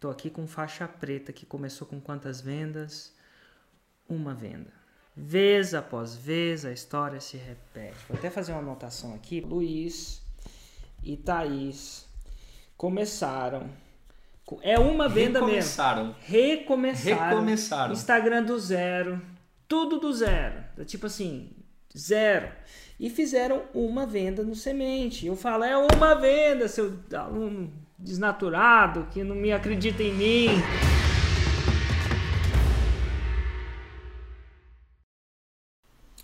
Tô aqui com faixa preta que começou com quantas vendas? Uma venda. Vez após vez a história se repete. Vou até fazer uma anotação aqui. Luiz e Thaís começaram. É uma venda Recomeçaram. mesmo. Recomeçaram. Recomeçaram. Instagram do zero. Tudo do zero. Tipo assim, zero. E fizeram uma venda no semente. Eu falo, é uma venda, seu aluno desnaturado que não me acredita em mim.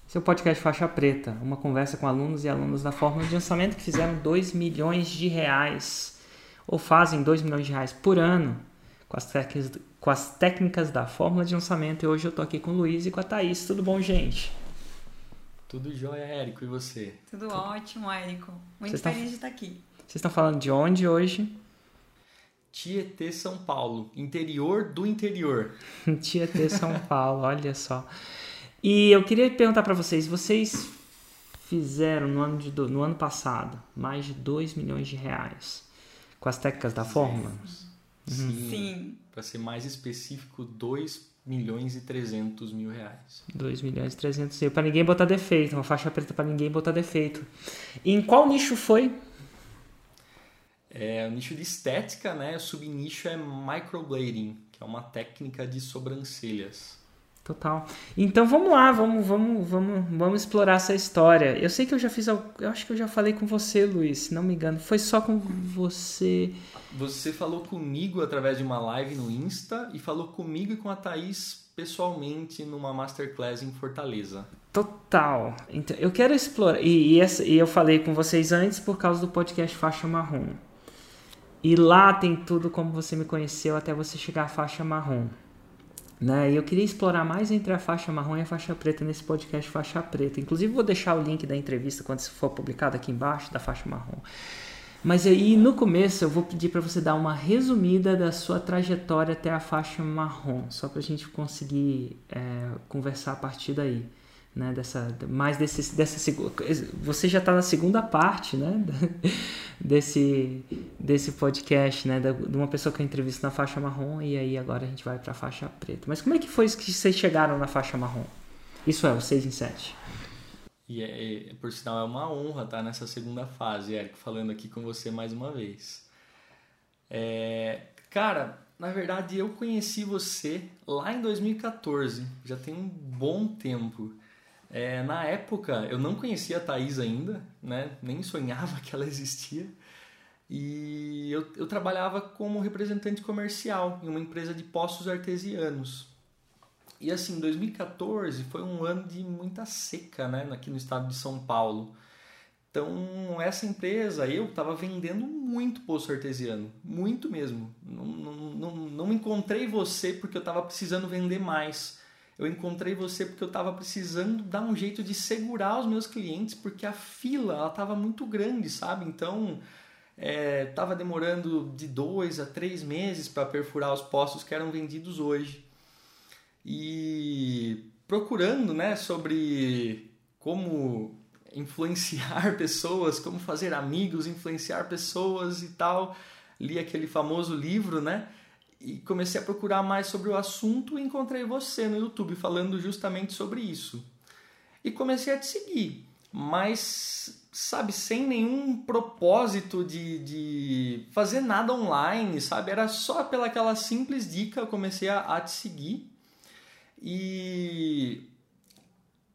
Seu podcast Faixa Preta, uma conversa com alunos e alunos da Fórmula de Lançamento que fizeram 2 milhões de reais, ou fazem 2 milhões de reais por ano, com as, técnicas, com as técnicas da Fórmula de Lançamento. E hoje eu tô aqui com o Luiz e com a Thaís. Tudo bom, gente? Tudo jóia, Érico, e você? Tudo ótimo, Érico. Muito Vocês feliz de estar aqui. Vocês estão falando de onde hoje? Tietê, São Paulo. Interior do interior. Tietê, São Paulo, olha só. E eu queria perguntar para vocês, vocês fizeram no ano, de, no ano passado mais de 2 milhões de reais com as técnicas da Fórmula? Sim. Sim. Para ser mais específico, 2 milhões e 300 mil reais. 2 milhões e 300 mil. Pra ninguém botar defeito. Uma faixa preta pra ninguém botar defeito. E em qual nicho foi? É, o nicho de estética, né? O subnicho é microblading, que é uma técnica de sobrancelhas. Total. Então vamos lá, vamos, vamos, vamos, vamos explorar essa história. Eu sei que eu já fiz, eu acho que eu já falei com você, Luiz, se não me engano. Foi só com você. Você falou comigo através de uma live no Insta e falou comigo e com a Thaís pessoalmente numa masterclass em Fortaleza. Total. Então, eu quero explorar. E, e essa- e eu falei com vocês antes por causa do podcast Faixa Marrom. E lá tem tudo como você me conheceu até você chegar à faixa marrom. Né? E eu queria explorar mais entre a faixa marrom e a faixa preta nesse podcast Faixa Preta. Inclusive, vou deixar o link da entrevista quando isso for publicado aqui embaixo, da faixa marrom. Mas aí, no começo, eu vou pedir para você dar uma resumida da sua trajetória até a faixa marrom, só para a gente conseguir é, conversar a partir daí. Né, dessa, mais desse, dessa. Você já está na segunda parte né, desse, desse podcast, né, de uma pessoa que eu entrevisto na faixa marrom, e aí agora a gente vai para a faixa preta. Mas como é que foi que vocês chegaram na faixa marrom? Isso é, o 6 em 7. E é, é- por sinal é uma honra estar nessa segunda fase, Érico, falando aqui com você mais uma vez. É, cara, na verdade eu conheci você lá em 2014, já tem um bom tempo. É, na época eu não conhecia a Thaís ainda, né? nem sonhava que ela existia. E eu, eu trabalhava como representante comercial em uma empresa de poços artesianos. E assim, 2014 foi um ano de muita seca, né, aqui no estado de São Paulo. Então, essa empresa, eu estava vendendo muito poço artesiano, muito mesmo. Não, não, não, encontrei você porque eu estava precisando vender mais. Eu encontrei você porque eu estava precisando dar um jeito de segurar os meus clientes, porque a fila estava muito grande, sabe? Então, estava demorando de dois a três meses para perfurar os poços que eram vendidos hoje e procurando né, sobre como influenciar pessoas, como fazer amigos, influenciar pessoas e tal. Li aquele famoso livro, né? E comecei a procurar mais sobre o assunto e encontrei você no YouTube falando justamente sobre isso. E comecei a te seguir, mas, sabe, sem nenhum propósito de, de fazer nada online, sabe? Era só pelaquela simples dica eu comecei a, a te seguir e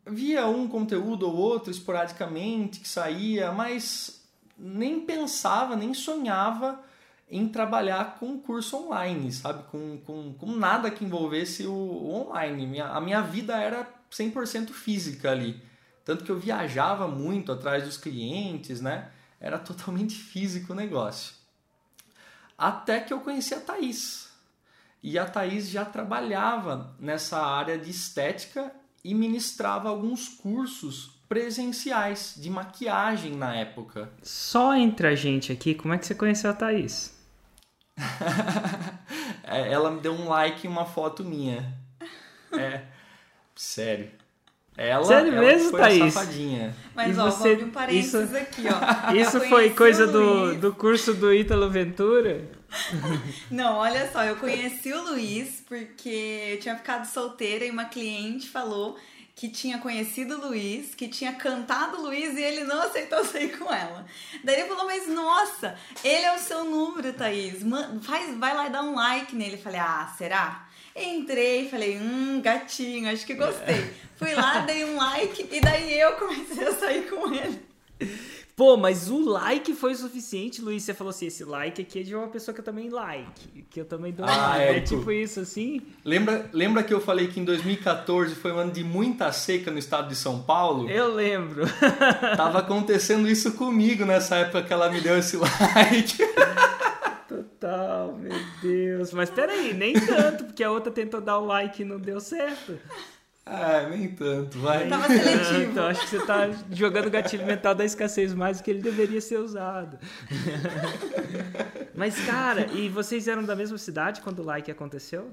via um conteúdo ou outro esporadicamente que saía, mas nem pensava, nem sonhava em trabalhar com curso online, sabe? Com, com, com nada que envolvesse o, o online. Minha, a minha vida era 100% física ali. Tanto que eu viajava muito atrás dos clientes, né? Era totalmente físico o negócio. Até que eu conheci a Thaís. E a Thaís já trabalhava nessa área de estética e ministrava alguns cursos presenciais de maquiagem na época. Só entre a gente aqui, como é que você conheceu a Thaís? É, Ela me deu um like em uma foto minha. É, sério. Ela, Sério ela mesmo, foi Thaís? safadinha. Mas, E ó, você- vou abrir um parênteses isso- aqui, ó. Isso foi coisa do, do curso do Ítalo Ventura? Não, olha só, eu conheci o Luiz porque eu tinha ficado solteira e uma cliente falou que tinha conhecido o Luiz, que tinha cantado o Luiz e ele não aceitou sair com ela. Daí ele falou, mas nossa, ele é o seu número, Thaís. faz, vai lá e dá um like nele. Eu falei, ah, será? Entrei, falei, hum, gatinho, acho que gostei. Fui lá, dei um like e daí eu comecei a sair com ele. Pô, mas o like foi o suficiente, Luiz. Você falou assim: esse like aqui é de uma pessoa que eu também like, que eu também dou ah, like. É, é tipo isso, assim. Lembra, lembra que eu falei que em 2014 foi um ano de muita seca no estado de São Paulo? Eu lembro. Tava acontecendo isso comigo nessa época que ela me deu esse like. Total, meu Deus. Mas peraí, nem tanto, porque a outra tentou dar o like e não deu certo. Ah, nem tanto, vai. Tava seletivo. Então acho que você tá jogando o gatilho mental da escassez mais do que ele deveria ser usado. Mas, cara, e vocês eram da mesma cidade quando o like aconteceu?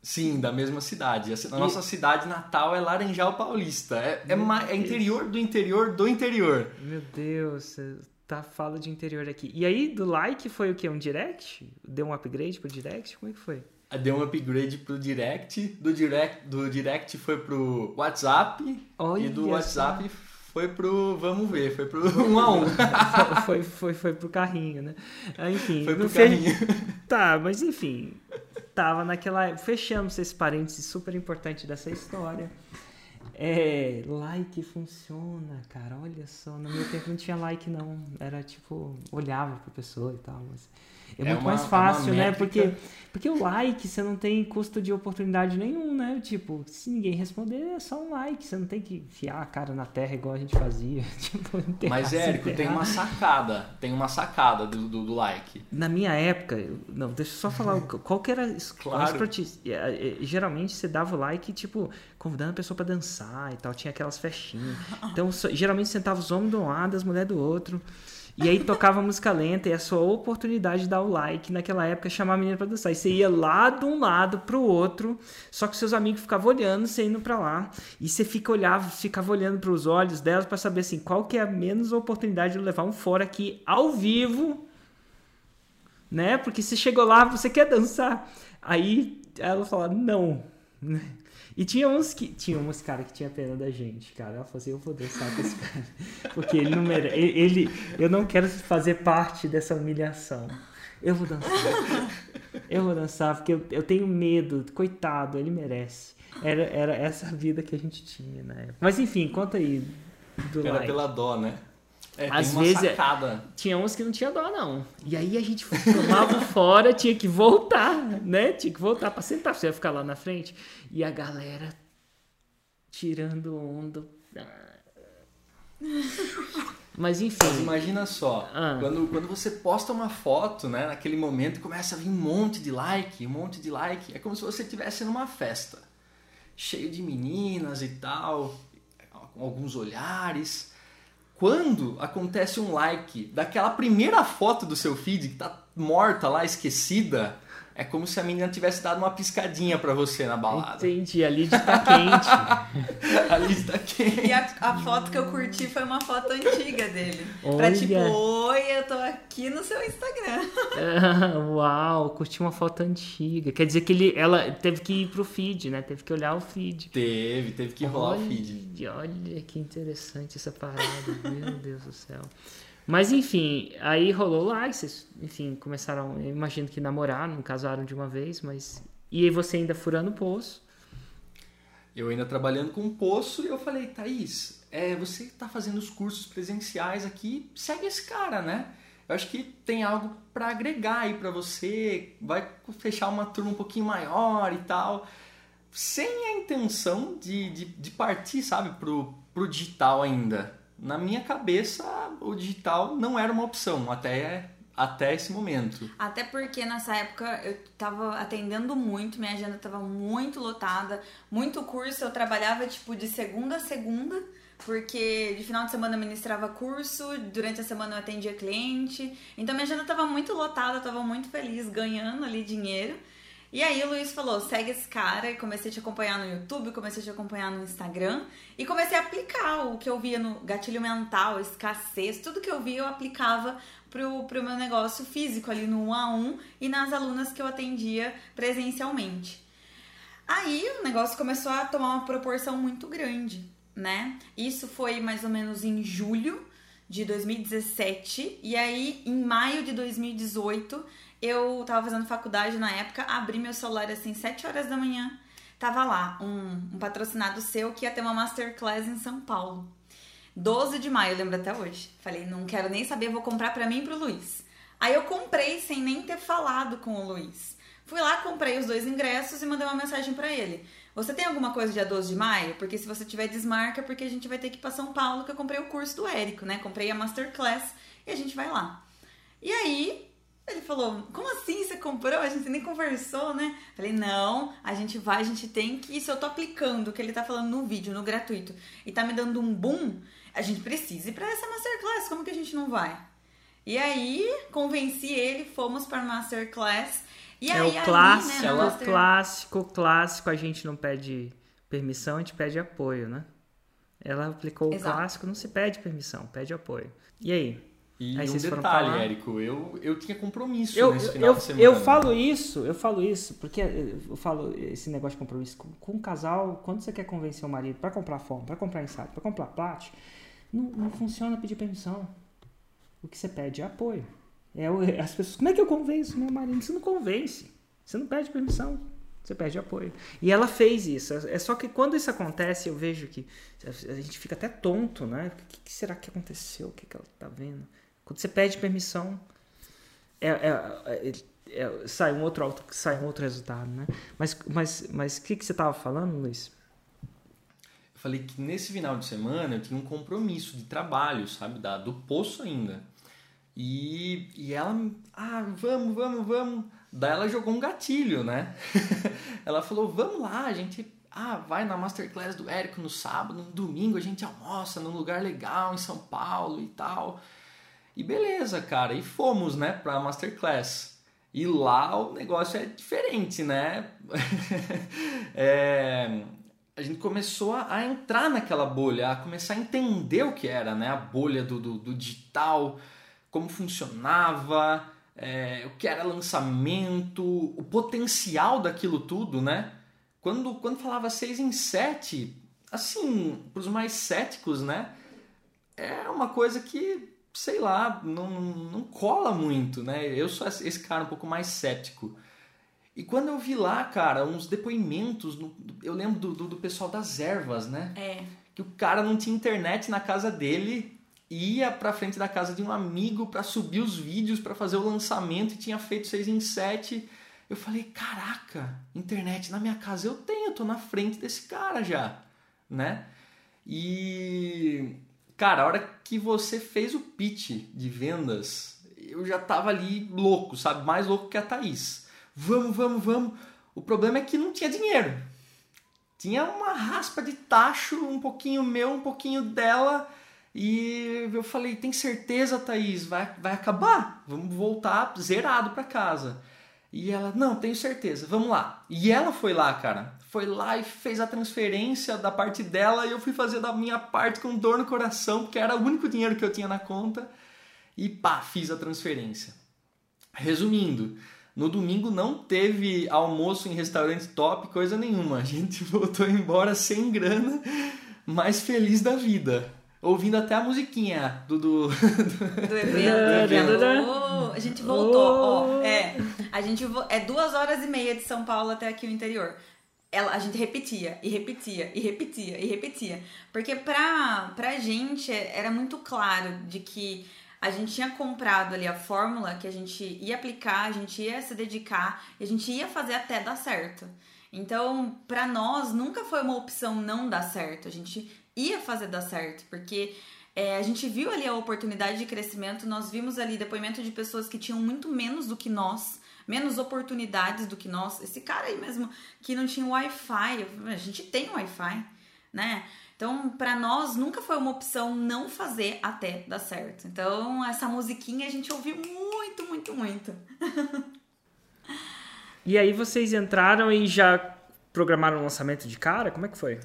Sim, da mesma cidade. A nossa e... cidade natal é Laranjal Paulista. É, é, é, interior do interior do interior. Meu Deus, tá fala de interior aqui. E aí, do like foi o quê? Um direct? Deu um upgrade pro direct? Como é que foi? deu um upgrade pro direct, do direct, do direct foi pro WhatsApp Olha e do WhatsApp foi pro vamos ver, foi pro 1 um a 1. Um. foi, foi, foi pro carrinho, né? Ah, enfim. Foi pro carrinho. Tá, mas enfim. Tava naquela. Fechamos esse parênteses super importante dessa história. É, like funciona, cara. Olha só, no meu tempo não tinha like, não. Era tipo, olhava pra pessoa e tal. Mas é, é muito uma, mais é fácil, é né? Porque, porque o like você não tem custo de oportunidade nenhum, né? Tipo, se ninguém responder, é só um like. Você não tem que enfiar a cara na terra igual a gente fazia. tipo, Mas, Érico, tem uma sacada. Tem uma sacada do, do, do, like. Na minha época, não, deixa eu só falar qual que era claro. Geralmente você dava o like, tipo, convidando a pessoa para dançar e tal. Tinha aquelas festinhas. Então, geralmente sentava os homens de um lado, as mulheres do outro. E aí tocava música lenta e a sua oportunidade de dar o like naquela época chamar a menina pra dançar. E você ia lá de um lado pro outro, só que seus amigos ficavam olhando, você indo pra lá. E você fica olhava, ficava olhando pros olhos delas para saber assim, qual que é a menos oportunidade de levar um fora aqui ao vivo, né? Porque você chegou lá, você quer dançar. Aí ela fala, não. E tinha uns que. Tinha uns cara que tinha pena da gente, cara. Ela falou assim, eu vou dançar com esse cara. Porque ele não merece. Ele, eu não quero fazer parte dessa humilhação. Eu vou dançar. Eu vou dançar, porque eu, eu tenho medo. Coitado, ele merece. Era, era essa vida que a gente tinha na época. Mas enfim, conta aí. Do era like. pela dó, né? É, Às vezes é, sacada. tinha uns que não tinha dó, não. E aí a gente tomava fora, tinha que voltar, né? Tinha que voltar para sentar, você ia ficar lá na frente. E a galera tirando onda. Mas enfim. Mas imagina só, ah. quando, quando você posta uma foto, né, naquele momento começa a vir um monte de like, um monte de like, é como se você estivesse numa festa, cheio de meninas e tal, com alguns olhares quando acontece um like daquela primeira foto do seu feed que tá morta lá, esquecida, é como se a menina tivesse dado uma piscadinha para você na balada. Entendi, a Lid tá quente. a Lid tá quente. E a, a, foto que eu curti foi uma foto antiga dele. Olha. Pra tipo, oi, eu tô aqui no seu Instagram. uau, curti uma foto antiga. Quer dizer que ele, ela teve que ir pro feed, né? Teve que olhar o feed. Teve, teve que rolar olha, o feed. Olha que interessante essa parada. Meu Deus do céu. Mas enfim, aí rolou lá, e vocês, enfim, começaram, eu imagino que namorar, não casaram de uma vez, mas. E aí você ainda furando o poço. Eu ainda trabalhando com o poço e eu falei, Thaís, é, você está fazendo os cursos presenciais aqui, segue esse cara, né? Eu acho que tem algo para agregar aí para você, vai fechar uma turma um pouquinho maior e tal. Sem a intenção de, de, de partir, sabe, pro, pro digital ainda na minha cabeça o digital não era uma opção até até esse momento. Até porque nessa época eu tava atendendo muito, minha agenda tava muito lotada, muito curso, eu trabalhava tipo de segunda a segunda, porque de final de semana eu ministrava curso, durante a semana eu atendia cliente. Então minha agenda tava muito lotada, eu tava muito feliz ganhando ali dinheiro. E aí o Luiz falou: segue esse cara, e comecei a te acompanhar no YouTube, comecei a te acompanhar no Instagram e comecei a aplicar o que eu via no gatilho mental, escassez, tudo que eu via eu aplicava pro, pro meu negócio físico ali no 1 a 1 e nas alunas que eu atendia presencialmente. Aí o negócio começou a tomar uma proporção muito grande, né? Isso foi mais ou menos em julho de 2017 e aí em maio de 2018 eu tava fazendo faculdade na época, abri meu celular assim, 7 horas da manhã, tava lá, um, um patrocinado seu que ia ter uma masterclass em São Paulo. 12 de maio, eu lembro até hoje. Falei, não quero nem saber, vou comprar para mim e pro Luiz. Aí eu comprei sem nem ter falado com o Luiz. Fui lá, comprei os dois ingressos e mandei uma mensagem para ele. Você tem alguma coisa dia 12 de maio? Porque se você tiver desmarca, porque a gente vai ter que ir pra São Paulo, que eu comprei o curso do Érico, né? Comprei a Masterclass e a gente vai lá. E aí, ele falou: Como assim você comprou? A gente nem conversou, né? Falei: Não, a gente vai, a gente tem que. Se eu tô aplicando o que ele tá falando no vídeo, no gratuito, e tá me dando um boom, a gente precisa ir pra essa masterclass. Como que a gente não vai? E aí, convenci ele, fomos pra masterclass. E é aí, o clássico, ali, né, é o master... clássico, clássico, a gente não pede permissão, a gente pede apoio, né? Ela aplicou Exato. o clássico, não se pede permissão, pede apoio. E aí? E Aí um detalhe? Érico, eu, eu tinha compromisso Eu, nesse final eu, de semana. eu falo isso, eu falo isso, porque eu falo esse negócio de compromisso com, com um casal, quando você quer convencer o marido para comprar fome, para comprar insight, para comprar plat, não, não funciona pedir permissão. O que você pede é apoio. É, o- as pessoas, como é que eu convenço meu marido? Você não convence. Você não pede permissão. Você pede apoio. E ela fez isso. É só que quando isso acontece, eu vejo que a gente fica até tonto, né? O que, será que aconteceu? O que ela tá vendo? Quando você pede permissão, é, é- é- é- sai, um outro, sai um outro resultado, né? Mas o mas, mas que, que você tava falando, Luiz? Eu falei que nesse final de semana eu tinha um compromisso de trabalho, sabe? Da, do poço ainda. E, e ela, ah, vamos, vamos, vamos. Daí ela jogou um gatilho, né? ela falou, vamos lá, a gente ah, vai na Masterclass do Érico no sábado, no domingo a gente almoça num lugar legal em São Paulo e tal. E beleza, cara, e fomos, né, pra Masterclass. E lá o negócio é diferente, né? É, a gente começou a, a entrar naquela bolha, a começar a entender o que era, né? A bolha do, do, do digital, como funcionava, é, o que era lançamento, o potencial daquilo tudo, né? Quando, quando falava 6 em 7, assim, para os mais céticos, né? É uma coisa que, sei lá, não, não cola muito, né? Eu sou esse cara um pouco mais cético. E quando eu vi lá, cara, uns depoimentos, no- eu lembro do, do, do pessoal das ervas, né? É. que o cara não tinha internet na casa dele, ia pra frente da casa de um amigo pra subir os vídeos, pra fazer o lançamento e tinha feito 6 em 7. Eu falei, caraca, internet na minha casa eu tenho, eu tô na frente desse cara já, né? E cara, a hora que você fez o pitch de vendas, eu já tava ali louco, sabe? Mais louco que a Thaís. Vamos, vamos, vamos. O problema é que não tinha dinheiro tinha uma raspa de tacho, um pouquinho meu, um pouquinho dela. E eu falei, tem certeza, Thaís? Vai, vai acabar? Vamos voltar zerado para casa. E ela, não, tenho certeza, vamos lá. E ela foi lá, cara. Foi lá e fez a transferência da parte dela e eu fui fazer da minha parte com dor no coração, porque era o único dinheiro que eu tinha na conta. E pá, fiz a transferência. Resumindo, no domingo não teve almoço em restaurante top, coisa nenhuma. A gente voltou embora sem grana, mas feliz da vida. Ouvindo até a musiquinha do. do... Do evento. Do evento. Oh, a gente voltou, ó. É. A gente vo- é duas horas e meia de São Paulo até aqui o interior. Ela, a gente repetia, e repetia, e repetia, e repetia. Porque pra, pra gente era muito claro de que a gente tinha comprado ali a fórmula que a gente ia aplicar, a gente ia se dedicar, e a gente ia fazer até dar certo. Então, pra nós, nunca foi uma opção não dar certo. A gente ia fazer dar certo, porque é, a gente viu ali a oportunidade de crescimento, nós vimos ali depoimento de pessoas que tinham muito menos do que nós, menos oportunidades do que nós. Esse cara aí mesmo que não tinha Wi-Fi, a gente tem Wi-Fi, né? Então, pra nós nunca foi uma opção não fazer até dar certo. Então, essa musiquinha a gente ouviu muito, muito, muito. E aí vocês entraram e já programaram o lançamento de cara? Como é que foi?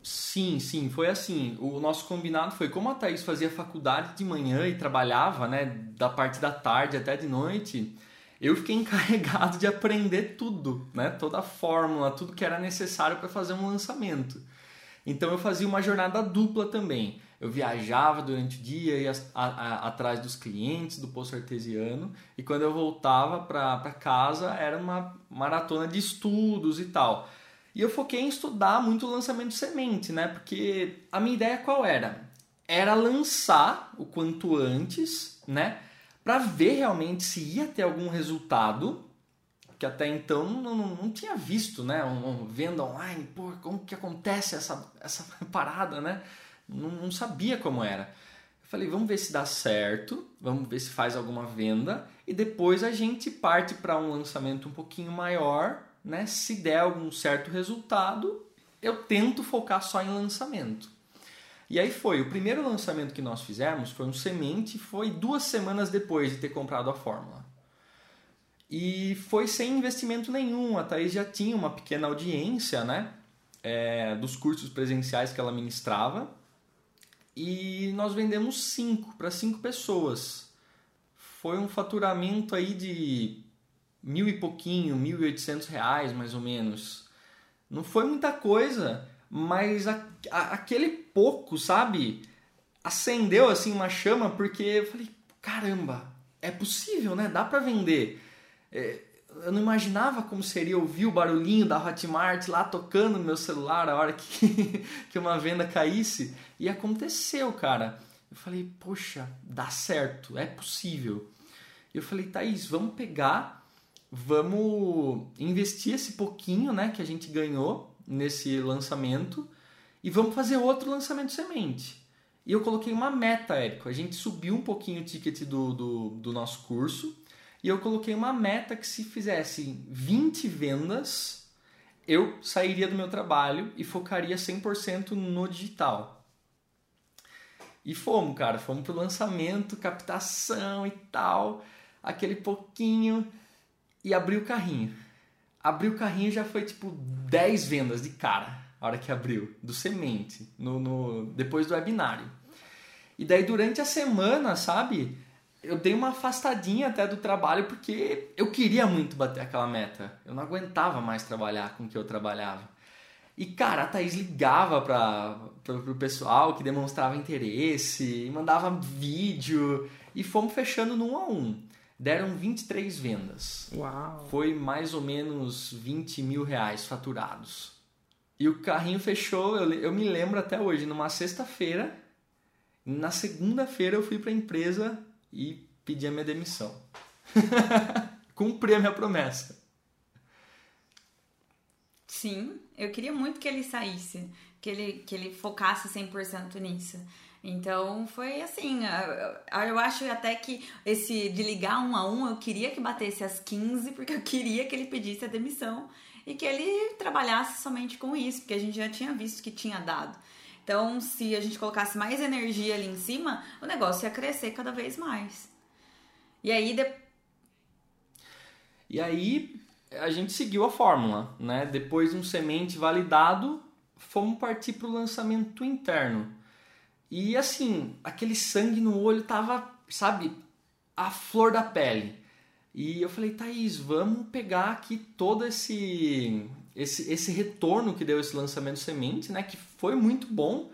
Sim, sim, foi assim. O nosso combinado foi como a Thaís fazia faculdade de manhã e trabalhava, né, da parte da tarde até de noite, eu fiquei encarregado de aprender tudo, né, toda a fórmula, tudo que era necessário para fazer um lançamento. Então eu fazia uma jornada dupla também. Eu viajava durante o dia, ia a, a, atrás dos clientes do poço artesiano e quando eu voltava para casa era uma maratona de estudos e tal. E eu foquei em estudar muito o lançamento de semente, né? Porque a minha ideia qual era? Era lançar o quanto antes, né? Para ver realmente se ia ter algum resultado que até então não, não, não tinha visto, né? Um, um, venda online, pô, como que acontece essa, essa parada, né? Não, não sabia como era. Eu falei, vamos ver se dá certo, vamos ver se faz alguma venda e depois a gente parte para um lançamento um pouquinho maior, né? Se der algum certo resultado, eu tento focar só em lançamento. E aí foi, o primeiro lançamento que nós fizemos foi um semente, foi duas semanas depois de ter comprado a fórmula. E foi sem investimento nenhum. A Thaís já tinha uma pequena audiência, né? É, dos cursos presenciais que ela ministrava. E nós vendemos cinco para cinco pessoas. Foi um faturamento aí de mil e pouquinho, mil e oitocentos reais mais ou menos. Não foi muita coisa, mas a, a, aquele pouco, sabe? Acendeu assim uma chama porque eu falei, caramba, é possível, né? Dá para vender. É, eu não imaginava como seria ouvir o barulhinho da Hotmart lá tocando no meu celular a hora que, que uma venda caísse. E aconteceu, cara. Eu falei, poxa, dá certo, é possível. Eu falei, Thaís, vamos pegar, vamos investir esse pouquinho né, que a gente ganhou nesse lançamento e vamos fazer outro lançamento semente. E eu coloquei uma meta, Érico. A gente subiu um pouquinho o ticket do, do, do nosso curso e eu coloquei uma meta que se fizesse 20 vendas, eu sairia do meu trabalho e focaria 100% no digital. E fomos, cara, fomos pro lançamento, captação e tal, aquele pouquinho e abri o carrinho. Abri o carrinho já foi tipo 10 vendas de cara, a hora que abriu, do semente, no, no depois do webinário. E daí durante a semana, sabe? eu dei uma afastadinha até do trabalho porque eu queria muito bater aquela meta. Eu não aguentava mais trabalhar com o que eu trabalhava. E, cara, a Thaís ligava para o pessoal que demonstrava interesse, mandava vídeo e fomos fechando no 1 a 1. Deram 23 vendas. Uau! Foi mais ou menos 20 mil reais faturados. E o carrinho fechou, eu, eu me lembro até hoje, numa sexta-feira. Na segunda-feira eu fui para a empresa e pedi a minha demissão. Cumpri a minha promessa. Sim, eu queria muito que ele saísse, que ele, que ele focasse 100% nisso. Então foi assim, eu acho até que esse de ligar um a um, eu queria que batesse às 15, porque eu queria que ele pedisse a demissão e que ele trabalhasse somente com isso, porque a gente já tinha visto que tinha dado. Então, se a gente colocasse mais energia ali em cima, o negócio ia crescer cada vez mais. E aí. De... E aí a gente seguiu a fórmula, né? Depois de um semente validado, fomos partir para o lançamento interno. E assim, aquele sangue no olho tava, sabe, a flor da pele. E eu falei, Thaís, vamos pegar aqui todo esse esse, esse retorno que deu esse lançamento semente, né, que foi muito bom,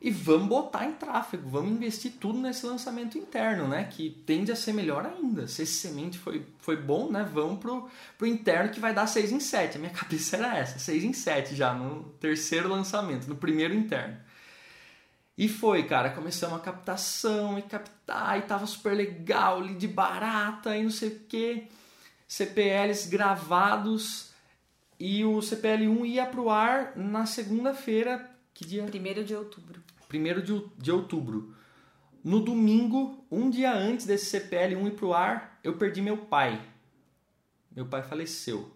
e vamos botar em tráfego, vamos investir tudo nesse lançamento interno, né, que tende a ser melhor ainda. Se esse semente foi, foi bom, né, vamos pro, pro interno que vai dar 6 em 7. A minha cabeça era essa, 6 em 7 já no terceiro lançamento, no primeiro interno. E foi, cara, começamos a captação e captar, e tava super legal, lead barata e não sei o que, CPLs gravados e o CPL1 ia para o ar na segunda-feira, que dia? 1 de outubro. 1 de, de outubro. No domingo, um dia antes desse CPL1 ir para o ar, eu perdi meu pai. Meu pai faleceu.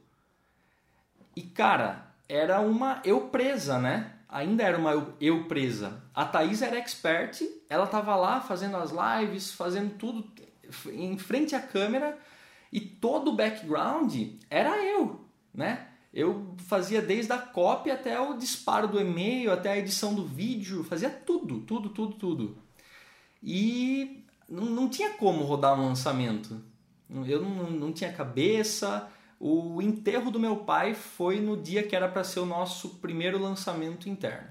E cara, era uma eu presa, né? Ainda era uma eu, eu presa. A Thaís era expert, ela tava lá fazendo as lives, fazendo tudo em frente à câmera E todo o background era eu, né? Eu fazia desde a cópia até o disparo do e-mail, até a edição do vídeo, fazia tudo, tudo, tudo, tudo. E não, não tinha como rodar um lançamento. Eu não, não tinha cabeça. O enterro do meu pai foi no dia que era para ser o nosso primeiro lançamento interno.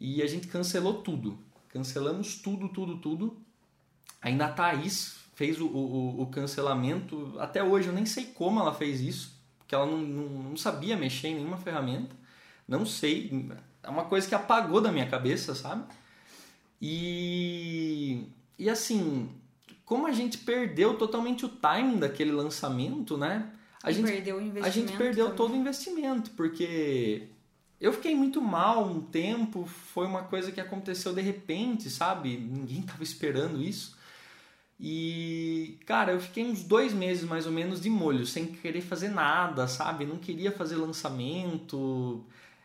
E a gente cancelou tudo. Cancelamos tudo, tudo, tudo. Ainda a Thaís fez o, o, o cancelamento. Até hoje eu nem sei como ela fez isso, porque ela não, não, não sabia mexer em nenhuma ferramenta. Não sei. É uma coisa que apagou da minha cabeça, sabe? E, e assim, como a gente perdeu totalmente o timing daquele lançamento, né? A gente perdeu o investimento. A gente perdeu também. todo o investimento, porque eu fiquei muito mal um tempo, foi uma coisa que aconteceu de repente, sabe? Ninguém tava esperando isso. E, cara, eu fiquei uns dois meses mais ou menos de molho, sem querer fazer nada, sabe? Não queria fazer lançamento.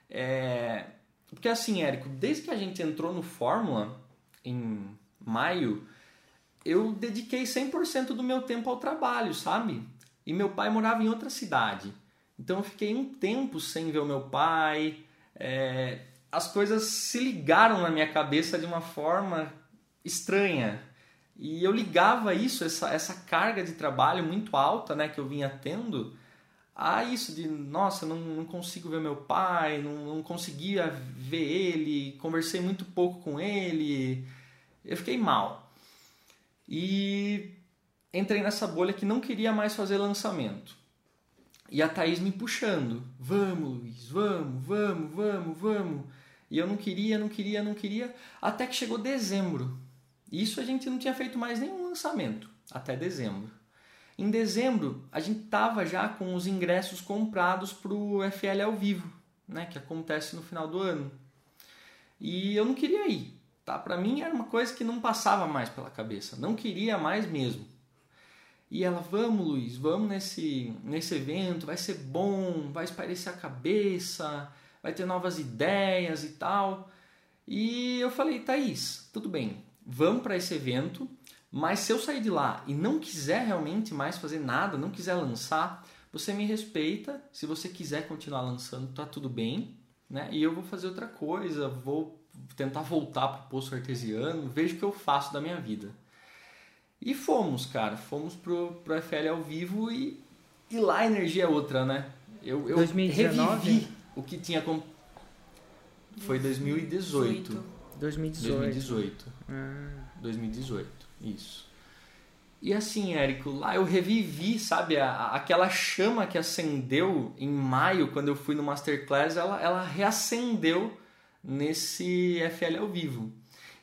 É... Porque assim, Érico, desde que a gente entrou no Fórmula, em maio, eu dediquei 100% do meu tempo ao trabalho, sabe? E meu pai morava em outra cidade. Então eu fiquei um tempo sem ver o meu pai. É... As coisas se ligaram na minha cabeça de uma forma estranha. E eu ligava isso, essa, essa carga de trabalho muito alta né, que eu vinha tendo, a isso de, nossa, não, não consigo ver meu pai, não, não conseguia ver ele, conversei muito pouco com ele, eu fiquei mal. E entrei nessa bolha que não queria mais fazer lançamento. E a Thaís me puxando, vamos Luiz, vamos, vamos, vamos, vamos. E eu não queria, não queria, não queria, até que chegou dezembro. Isso a gente não tinha feito mais nenhum lançamento, até dezembro. Em dezembro, a gente estava já com os ingressos comprados para o FL ao vivo, né, que acontece no final do ano. E eu não queria ir, tá? Para mim era uma coisa que não passava mais pela cabeça, não queria mais mesmo. E ela, vamos Luiz, vamos nesse, nesse evento, vai ser bom, vai espairecer a cabeça, vai ter novas ideias e tal. E eu falei, Thaís, tudo bem, vamos para esse evento, mas se eu sair de lá e não quiser realmente mais fazer nada, não quiser lançar, você me respeita. Se você quiser continuar lançando, tá tudo bem, né? E eu vou fazer outra coisa, vou tentar voltar pro poço artesiano, vejo o que eu faço da minha vida. E fomos, cara, fomos pro, pro FL ao vivo e, e lá a energia é outra, né? Eu, eu 2019? revivi o que tinha com... Foi 2018. 2018. 2018. Ah, 2018, isso. E assim, Érico, lá eu revivi, sabe, a, aquela chama que acendeu em maio, quando eu fui no Masterclass, ela, ela reacendeu nesse FL ao vivo.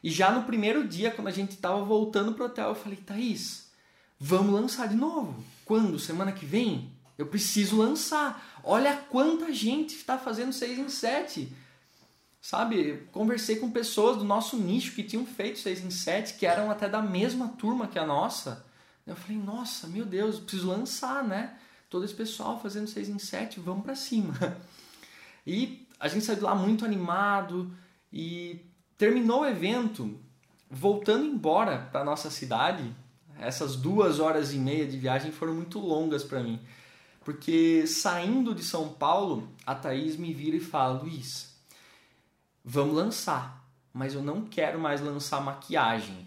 E já no primeiro dia, quando a gente estava voltando pro hotel, eu falei, Thaís, vamos lançar de novo. Quando? Semana que vem? Eu preciso lançar. Olha quanta gente está fazendo 6 em 7 sabe? Conversei com pessoas do nosso nicho que tinham feito 6 em 7, que eram até da mesma turma que a nossa. Eu falei, nossa, meu Deus, preciso lançar, né? Todo esse pessoal fazendo 6 em 7, vamos para cima. E a gente saiu de lá muito animado e terminou o evento, voltando embora para nossa cidade. Essas duas horas e meia de viagem foram muito longas para mim. Porque saindo de São Paulo, a Thaís me vira e fala: Luiz, vamos lançar, mas eu não quero mais lançar maquiagem.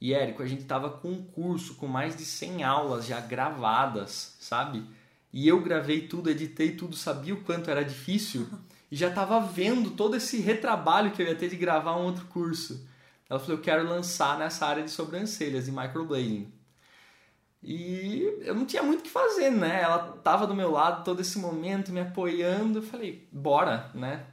E Érico, a gente tava com um curso com mais de 100 aulas já gravadas, sabe? E eu gravei tudo, editei tudo, sabia o quanto era difícil e já tava vendo todo esse retrabalho que eu ia ter de gravar um outro curso. Ela falou: "Eu quero lançar nessa área de sobrancelhas e microblading". E eu não tinha muito o que fazer, né? Ela tava do meu lado todo esse momento, me apoiando. Eu falei, bora, né?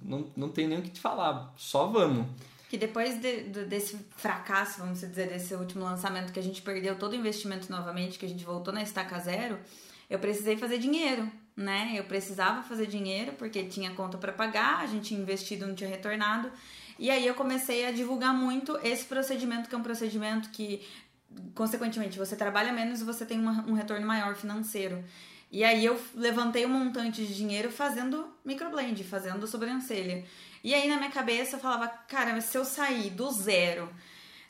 Não, não tem nem o que te falar, só vamos. Que depois de, de, desse fracasso, vamos dizer, desse último lançamento que a gente perdeu todo o investimento novamente, que a gente voltou na estaca zero, eu precisei fazer dinheiro, né? Eu precisava fazer dinheiro porque tinha conta para pagar, a gente tinha investido, não tinha retornado. E aí eu comecei a divulgar muito esse procedimento, que é um procedimento que consequentemente, você trabalha menos e você tem uma, um retorno maior financeiro. E aí eu levantei um montante de dinheiro fazendo microblend, fazendo sobrancelha. E aí na minha cabeça eu falava, cara, mas se eu sair do zero,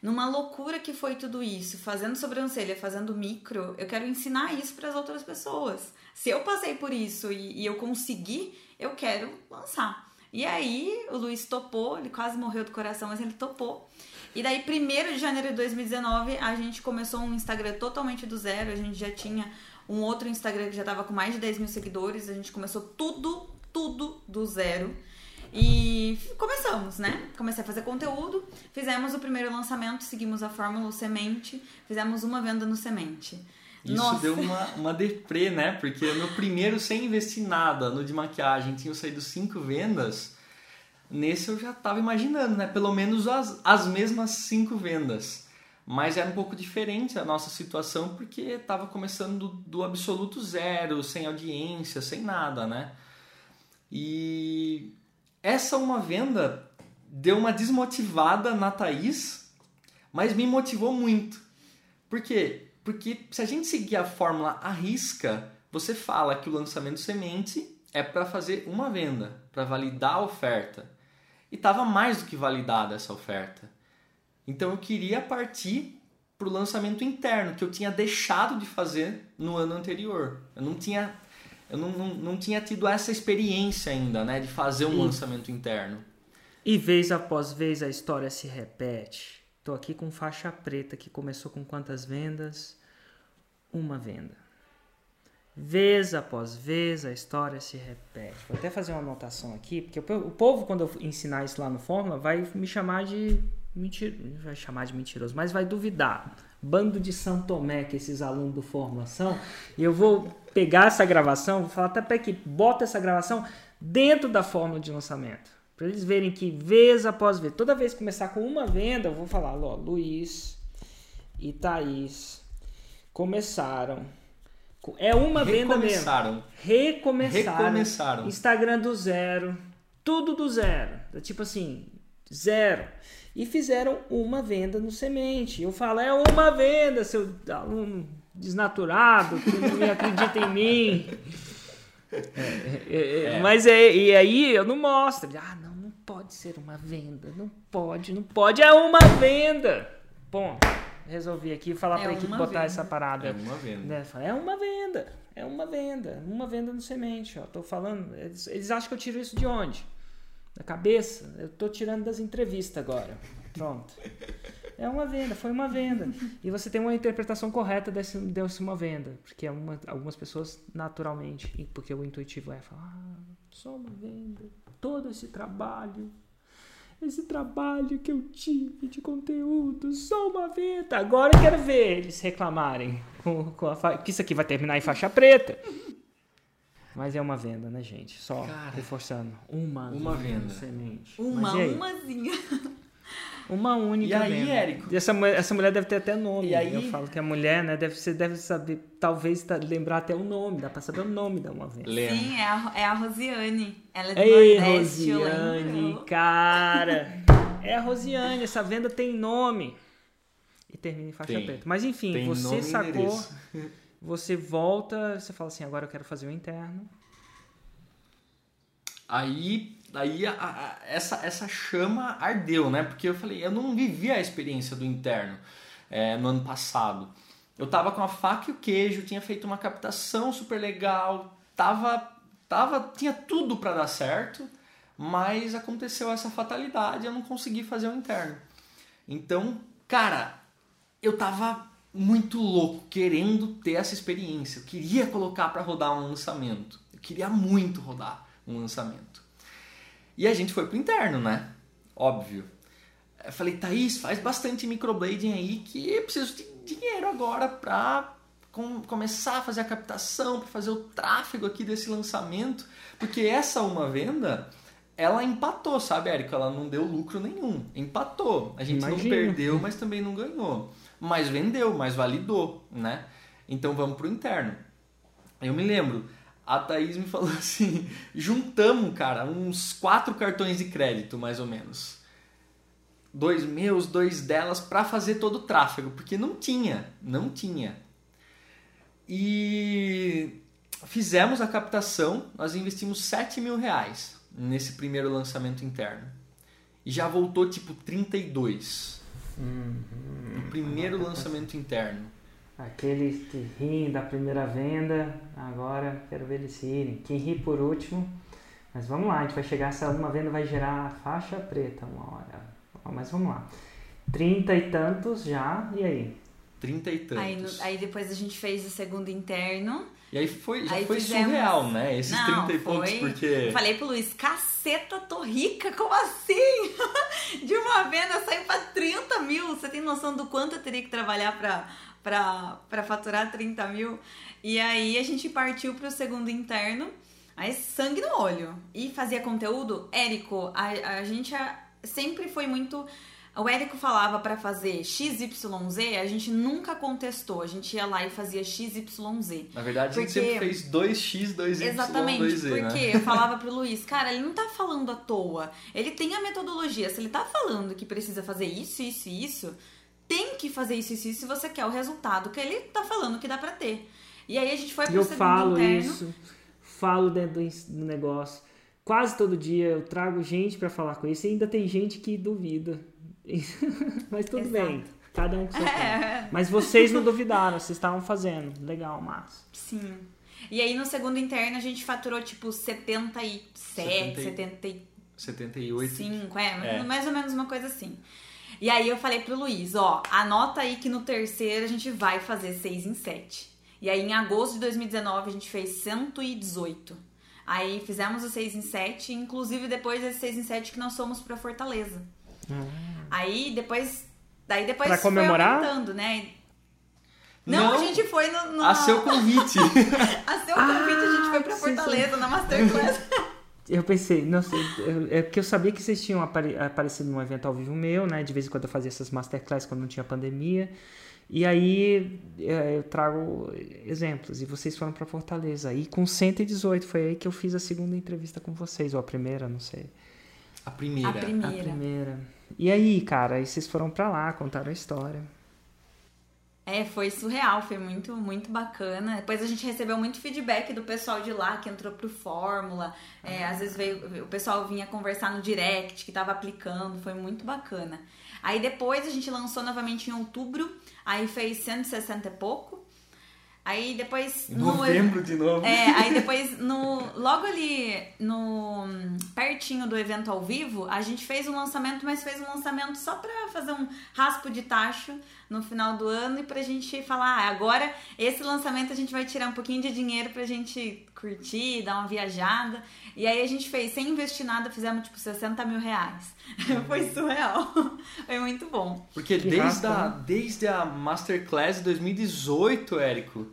numa loucura que foi tudo isso, fazendo sobrancelha, fazendo micro, eu quero ensinar isso para as outras pessoas. Se eu passei por isso e, e eu consegui, eu quero lançar. E aí o Luiz topou, ele quase morreu do coração, mas ele topou. E daí, 1 de janeiro de 2019, a gente começou um Instagram totalmente do zero. A gente já tinha um outro Instagram que já tava com mais de 10 mil seguidores. A gente começou tudo, tudo do zero. E começamos, né? Comecei a fazer conteúdo, fizemos o primeiro lançamento, seguimos a fórmula semente, fizemos uma venda no semente. Isso Nossa. deu uma, uma deprê, né? Porque no primeiro, sem investir nada no de maquiagem, tinham saído cinco vendas. Nesse eu já estava imaginando, né? Pelo menos as, as mesmas cinco vendas. Mas era um pouco diferente a nossa situação porque estava começando do, do, absoluto zero, sem audiência, sem nada, né? E essa uma venda deu uma desmotivada na Thaís, mas me motivou muito. Por quê? Porque se a gente seguir a fórmula à risca, você fala que o lançamento semente é para fazer uma venda, para validar a oferta e estava mais do que validada essa oferta. Então eu queria partir para o lançamento interno, que eu tinha deixado de fazer no ano anterior. Eu não tinha, eu não, não, não tinha tido essa experiência ainda, né, de fazer um e, lançamento interno. E vez após vez a história se repete. Estou aqui com faixa preta que começou com quantas vendas? Uma venda. Vez após vez a história se repete. Vou até fazer uma anotação aqui, porque o povo, quando eu ensinar isso lá no Fórmula, vai me chamar de mentiroso. Vai chamar de mentiroso, mas vai duvidar. Bando de São Tomé que esses alunos do Fórmula são. E eu vou pegar essa gravação, vou falar até para que bota essa gravação dentro da fórmula de lançamento. Para eles verem que vez após vez, toda vez que começar com uma venda, eu vou falar, ó, Luiz e Thaís começaram é uma venda mesmo. Recomeçaram. Recomeçaram. Instagram do zero. Tudo do zero. Tipo assim, zero. E fizeram uma venda no semente. Eu falo, é uma venda, seu aluno desnaturado, que não acredita em mim. É, é, é, mas é, e aí eu não mostro. Ah, não, não pode ser uma venda. Não pode, não pode. É uma venda. Ponto resolvi aqui falar é para a equipe botar venda. essa parada. É uma venda. Né? É uma venda. É uma venda. Uma venda no semente. Ó. Tô falando. Eles, eles acham que eu tiro isso de onde? Da cabeça? Eu tô tirando das entrevistas agora. Pronto. É uma venda, foi uma venda. E você tem uma interpretação correta desse, desse uma venda. Porque é uma, algumas pessoas, naturalmente, porque o intuitivo é falar, ah, só uma venda. Todo esse trabalho esse trabalho que eu tive de conteúdo, só uma venda. Agora eu quero ver eles reclamarem com, com a fa... que isso aqui vai terminar em faixa preta. Mas é uma venda, né, gente? Só Cara, reforçando. Uma, uma venda. Semente. Uma, umazinha. Uma única. E aí, Érico? E essa, essa mulher deve ter até nome. E aí? Eu falo que a mulher, né? Deve, você deve saber, talvez tá, lembrar até o nome. Dá pra saber o nome da uma vez. Sim, é a, é a Rosiane. Ela é do Ei, Nordeste, Rosiane, cara. é a Rosiane. Essa venda tem nome. E termina em faixa tem. preta. Mas enfim, tem você sacou. Você volta, você fala assim, agora eu quero fazer o interno. Aí Daí a, a, essa, essa chama ardeu, né? Porque eu falei, eu não vivi a experiência do interno é, no ano passado. Eu tava com a faca e o queijo, tinha feito uma captação super legal, tava, tava, tinha tudo para dar certo, mas aconteceu essa fatalidade, eu não consegui fazer o interno. Então, cara, eu tava muito louco, querendo ter essa experiência. Eu queria colocar para rodar um lançamento. Eu queria muito rodar um lançamento. E a gente foi pro interno, né? Óbvio. Eu falei, Thaís, faz bastante microblading aí que eu preciso de dinheiro agora pra com, começar a fazer a captação, para fazer o tráfego aqui desse lançamento. Porque essa uma venda, ela empatou, sabe, Érico? Ela não deu lucro nenhum. Empatou. A gente Imagina. não perdeu, mas também não ganhou. Mas vendeu, mas validou, né? Então vamos pro interno. Eu me lembro, a Thaís me falou assim: juntamos, cara, uns quatro cartões de crédito, mais ou menos. Dois meus, dois delas, para fazer todo o tráfego, porque não tinha, não tinha. E fizemos a captação, nós investimos 7 mil reais nesse primeiro lançamento interno. E já voltou tipo 32. Uhum. O primeiro lançamento interno. Aqueles que riem da primeira venda, agora quero ver eles rirem. Quem ri por último, mas vamos lá, a gente vai chegar, essa uma venda vai gerar a faixa preta uma hora. Mas vamos lá. Trinta e tantos já, e aí? Trinta e tantos. Aí, no- aí depois a gente fez o segundo interno. E aí foi, já Aí foi fizemos- surreal, né? Esses Não, trinta e poucos, foi- porque. Eu falei pro Luiz, caceta, tô rica, como assim? De uma venda saí pra 30 mil. Você tem noção do quanto eu teria que trabalhar pra, pra, pra faturar 30 mil? E aí a gente partiu pro segundo interno, aí sangue no olho. E fazia conteúdo, Érico, a, a gente sempre foi muito. O Érico falava pra fazer XYZ, a gente nunca contestou. A gente ia lá e fazia XYZ. Na verdade, a gente Porque- sempre fez 2x, 2y, Exatamente, 2z, porque né? eu falava pro Luiz, cara, ele não tá falando à toa. Ele tem a metodologia. Se ele tá falando que precisa fazer isso, isso e isso, tem que fazer isso, e isso se você quer o resultado que ele tá falando que dá pra ter. E aí a gente foi E pro eu falo interno. isso, falo dentro do, negócio. Quase todo dia eu trago gente pra falar com isso e ainda tem gente que duvida. Mas tudo Exato. bem, cada um com seu tempo. É, Mas vocês não duvidaram, vocês estavam fazendo. Legal, massa. sim. E aí no segundo interno a gente faturou tipo 77, 70 e- 75, 78. é, É. mais ou menos uma coisa assim. E aí eu falei pro Luiz, ó, anota aí que no terceiro a gente vai fazer 6 em 7. E aí em agosto de 2019 a gente fez 118. Aí fizemos o 6 em 7, inclusive depois desse 6 em 7 que nós fomos pra Fortaleza. Aí depois. Daí depois Pra foi comemorar? aumentando, né? Não, a gente foi no. no A seu convite. a seu convite, a gente foi pra Ah, sim, sim. Fortaleza na Masterclass. Eu pensei, não sei, eu- é porque eu sabia que vocês tinham apare- aparecido num evento ao vivo meu, né? De vez em quando eu fazia essas masterclass quando não tinha pandemia. E aí é, eu trago exemplos. E vocês foram pra Fortaleza. E com 118 foi aí que eu fiz a segunda entrevista com vocês, ou a primeira, não sei. A primeira. A A primeira. primeira. E aí, cara, aí vocês foram pra lá, contaram a história. É, foi surreal, foi muito, muito bacana. Depois a gente recebeu muito feedback do pessoal de lá que entrou pro Fórmula. É, às vezes veio, o pessoal vinha conversar no direct, que tava aplicando, foi muito bacana. Aí depois a gente lançou novamente em outubro, aí fez 160 e pouco. Aí depois. Em no- novembro de novo. É, aí depois, no, logo ali, no pertinho do evento ao vivo, a gente fez um lançamento, mas fez um lançamento só pra fazer um raspo de tacho no final do ano e pra gente falar, ah, agora esse lançamento a gente vai tirar um pouquinho de dinheiro pra gente curtir, dar uma viajada. E aí a gente fez, sem investir nada, fizemos tipo 60 mil reais. Foi surreal. Foi muito bom. Porque Que desde a, né? desde a Masterclass de 2018, Érico,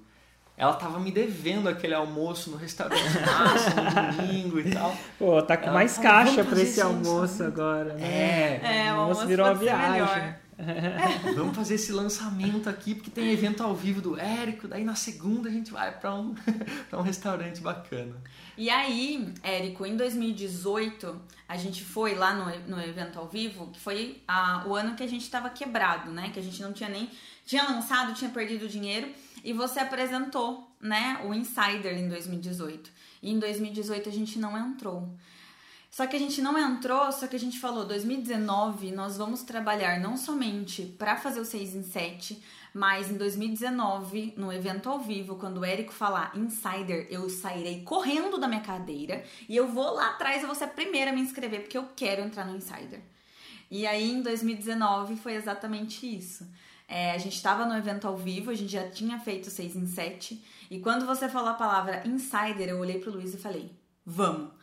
ela tava me devendo aquele almoço no restaurante no domingo e tal. Pô, tá com Ela mais caixa "Vamos pra esse almoço lançamento." agora, né? É, É, o almoço almoço virou uma viagem. melhor. vamos fazer esse lançamento aqui, porque tem evento ao vivo do Érico, daí na segunda a gente vai pra um, pra um restaurante bacana. E aí, Érico, em 2018, a gente foi lá no, no evento ao vivo, que foi ah, o ano que a gente tava quebrado, né? Que a gente não tinha nem. Tinha lançado, tinha perdido dinheiro. E você apresentou, né, o Insider em 2018. E em 2018 a gente não entrou. Só que a gente não entrou, só que a gente falou, 2019 nós vamos trabalhar não somente para fazer o 6 em 7, mas em 2019, no evento ao vivo, quando o Érico falar Insider, eu sairei correndo da minha cadeira e eu vou lá atrás, eu vou ser a primeira a me inscrever, porque eu quero entrar no Insider. E aí em 2019 foi exatamente isso. É, a gente estava no evento ao vivo, a gente já tinha feito 6 em 7, e quando você falou a palavra Insider, eu olhei pro Luiz e falei, vamos!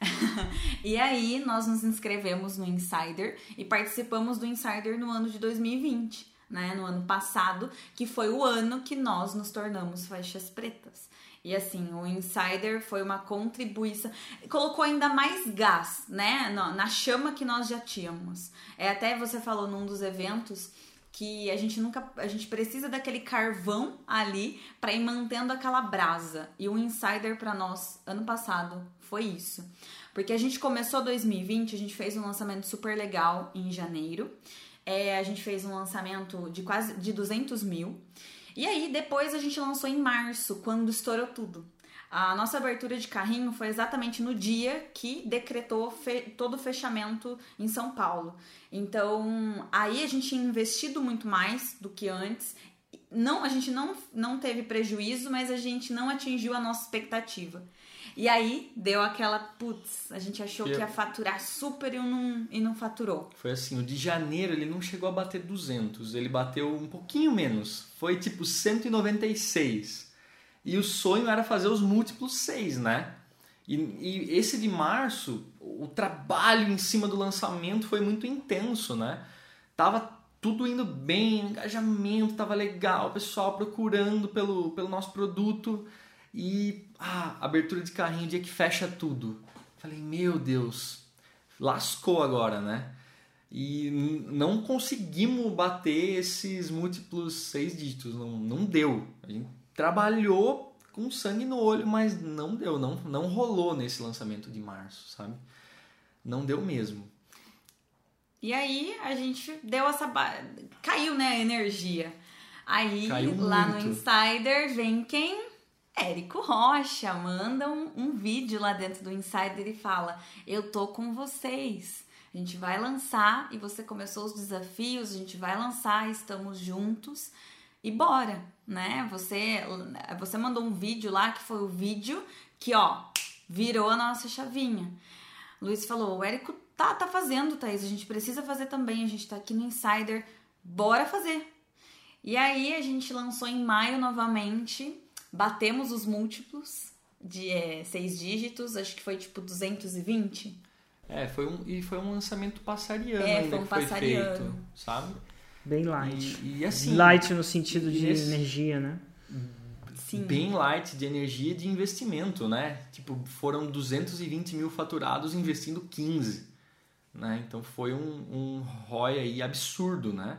e aí nós nos inscrevemos no Insider e participamos do Insider no ano de 2020, né? No ano passado, que foi o ano que nós nos tornamos faixas pretas. E assim, o Insider foi uma contribuição, colocou ainda mais gás, né, na, chama que nós já tínhamos. É até você falou num dos eventos que a gente nunca, a gente precisa daquele carvão ali para ir mantendo aquela brasa. E o Insider para nós ano passado foi isso. Porque a gente começou 2020, a gente fez um lançamento super legal em janeiro. É, a gente fez um lançamento de quase de 200 mil. E aí, depois a gente lançou em março, quando estourou tudo. A nossa abertura de carrinho foi exatamente no dia que decretou fe todo o fechamento em São Paulo. Então, aí a gente tinha investido muito mais do que antes. Não, a gente não, não teve prejuízo, mas a gente não atingiu a nossa expectativa. E aí deu aquela, putz, a gente achou que ia faturar super e não, e não faturou. Foi assim, o de janeiro ele não chegou a bater 200, ele bateu um pouquinho menos, foi tipo 196. E o sonho era fazer os múltiplos 6, né? E, e esse de março, o trabalho em cima do lançamento foi muito intenso, né? Tava tudo indo bem, engajamento tava legal, o pessoal procurando pelo, pelo nosso produto e ah, abertura de carrinho, dia que fecha tudo. Falei, meu Deus, lascou agora, né? E não conseguimos bater esses múltiplos seis dígitos, não, não deu. A gente trabalhou com sangue no olho, mas não deu, não, não rolou nesse lançamento de março, sabe? Não deu mesmo. E aí a gente deu essa. Ba... Caiu, né, a energia. Aí Caiu lá muito. no Insider vem quem? Érico Rocha manda um, um vídeo lá dentro do Insider e fala: Eu tô com vocês. A gente vai lançar e você começou os desafios, a gente vai lançar, estamos juntos e bora, né? Você você mandou um vídeo lá que foi o vídeo que, ó, virou a nossa chavinha. Luiz falou: "O Érico tá tá fazendo, Thaís, a gente precisa fazer também, a gente tá aqui no Insider, bora fazer". E aí a gente lançou em maio novamente, batemos os múltiplos de é, seis dígitos, acho que foi tipo 220. É, foi um, e foi um lançamento passariano é, ainda foi um que foi feito, sabe? Bem light. E, e assim, light no sentido de esse, energia, né? Sim. Bem light de energia e de investimento, né? Tipo, foram 220 mil faturados investindo 15. Né? Então foi um, um ROI aí absurdo, né?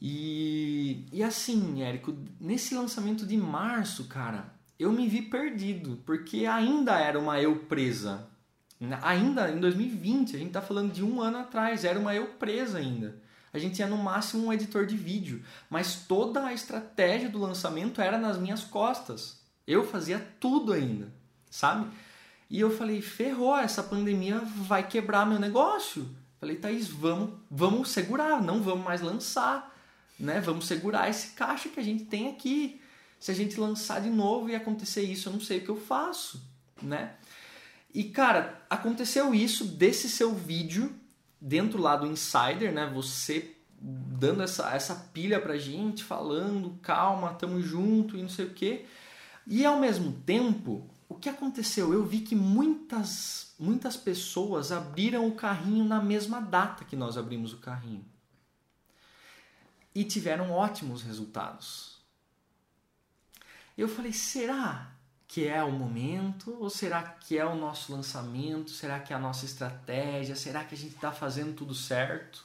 E, e assim, Érico, nesse lançamento de março, cara, eu me vi perdido, porque ainda era uma eu presa. Ainda em 2020, a gente tá falando de um ano atrás, era uma eu presa ainda a gente tinha no máximo um editor de vídeo, mas toda a estratégia do lançamento era nas minhas costas. Eu fazia tudo ainda, sabe? E eu falei, ferrou, essa pandemia vai quebrar meu negócio. Falei, Thaís, vamos, vamos segurar, não vamos mais lançar, né? Vamos segurar esse caixa que a gente tem aqui. Se a gente lançar de novo e acontecer isso, eu não sei o que eu faço, né? E cara, aconteceu isso desse seu vídeo dentro lá do Insider, né? Você dando essa, essa pilha pra gente, falando, calma, tamo junto e não sei o quê. E ao mesmo tempo, o que aconteceu? Eu vi que muitas, muitas pessoas abriram o carrinho na mesma data que nós abrimos o carrinho. E tiveram ótimos resultados. Eu falei, será que é o momento? Ou será que é o nosso lançamento? Será que é a nossa estratégia? Será que a gente está fazendo tudo certo?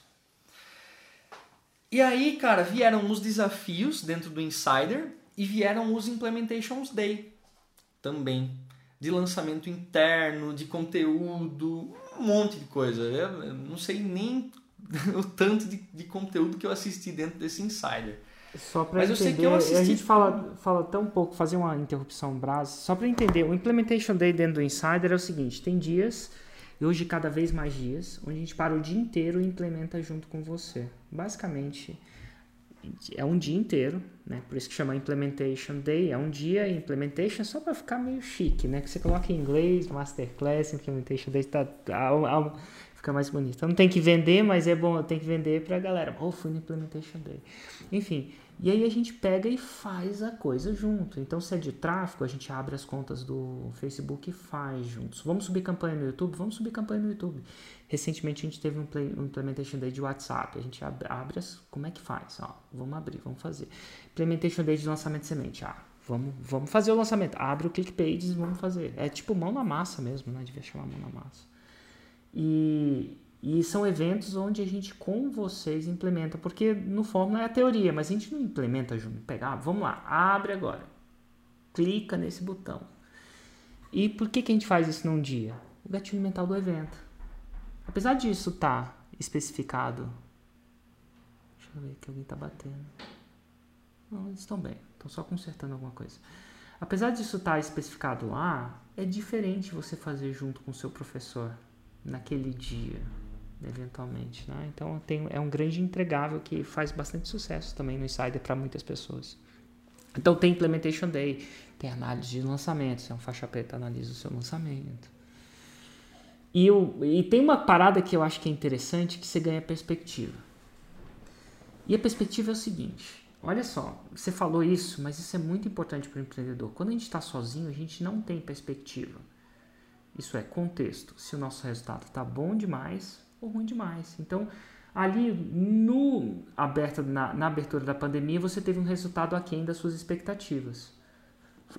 E aí, cara, vieram os desafios dentro do Insider e vieram os Implementations Day também. De lançamento interno, de conteúdo, um monte de coisa. Eu não sei nem o tanto de, de conteúdo que eu assisti dentro desse Insider. Só para entender, a gente fala, fala tão pouco, fazer uma interrupção brasa, só para entender, o Implementation Day dentro do Insider é o seguinte, tem dias, e hoje cada vez mais dias, onde a gente para o dia inteiro e implementa junto com você. Basicamente, é um dia inteiro, né? Por isso que chama Implementation Day, é um dia Implementation só para ficar meio chique, né? Que você coloca em inglês, Masterclass, Implementation Day, tá, tá, fica mais bonito. Então não tem que vender, mas é bom, tem que vender para a galera. Oh, fui no Implementation Day. Enfim, e aí a gente pega e faz a coisa junto. Então, se é de tráfego, a gente abre as contas do Facebook e faz juntos. Vamos subir campanha no YouTube? Vamos subir campanha no YouTube. Recentemente a gente teve um, play, um Implementation Day de WhatsApp. A gente abre, abre as. Como é que faz? Ó, vamos abrir, vamos fazer. Implementation Day de lançamento de semente. Ah, vamos, vamos fazer o lançamento. Abre o ClickPages vamos fazer. É tipo mão na massa mesmo, né? Devia chamar mão na massa. E, e são eventos onde a gente com vocês implementa, porque no Fórmula é a teoria, mas a gente não implementa junto. Pegar, vamos lá, abre agora. Clica nesse botão. E por que, que a gente faz isso num dia? O gatilho mental do evento. Apesar disso estar tá especificado. Deixa eu ver que alguém está batendo. Não, eles estão bem. Estão só consertando alguma coisa. Apesar disso estar especificado lá, é diferente você fazer junto com o seu professor naquele dia, eventualmente. Né? Então tem, é um grande entregável que faz bastante sucesso também no Insider para muitas pessoas. Então tem Implementation Day, tem análise de lançamentos, é um faixa preta analisa o seu lançamento. E, eu, e tem uma parada que eu acho que é interessante que você ganha perspectiva. E a perspectiva é o seguinte: olha só, você falou isso, mas isso é muito importante para o empreendedor. Quando a gente está sozinho, a gente não tem perspectiva. Isso é contexto. Se o nosso resultado está bom demais ou ruim demais. Então, ali no aberta, na, na, abertura da pandemia, você teve um resultado aquém das suas expectativas.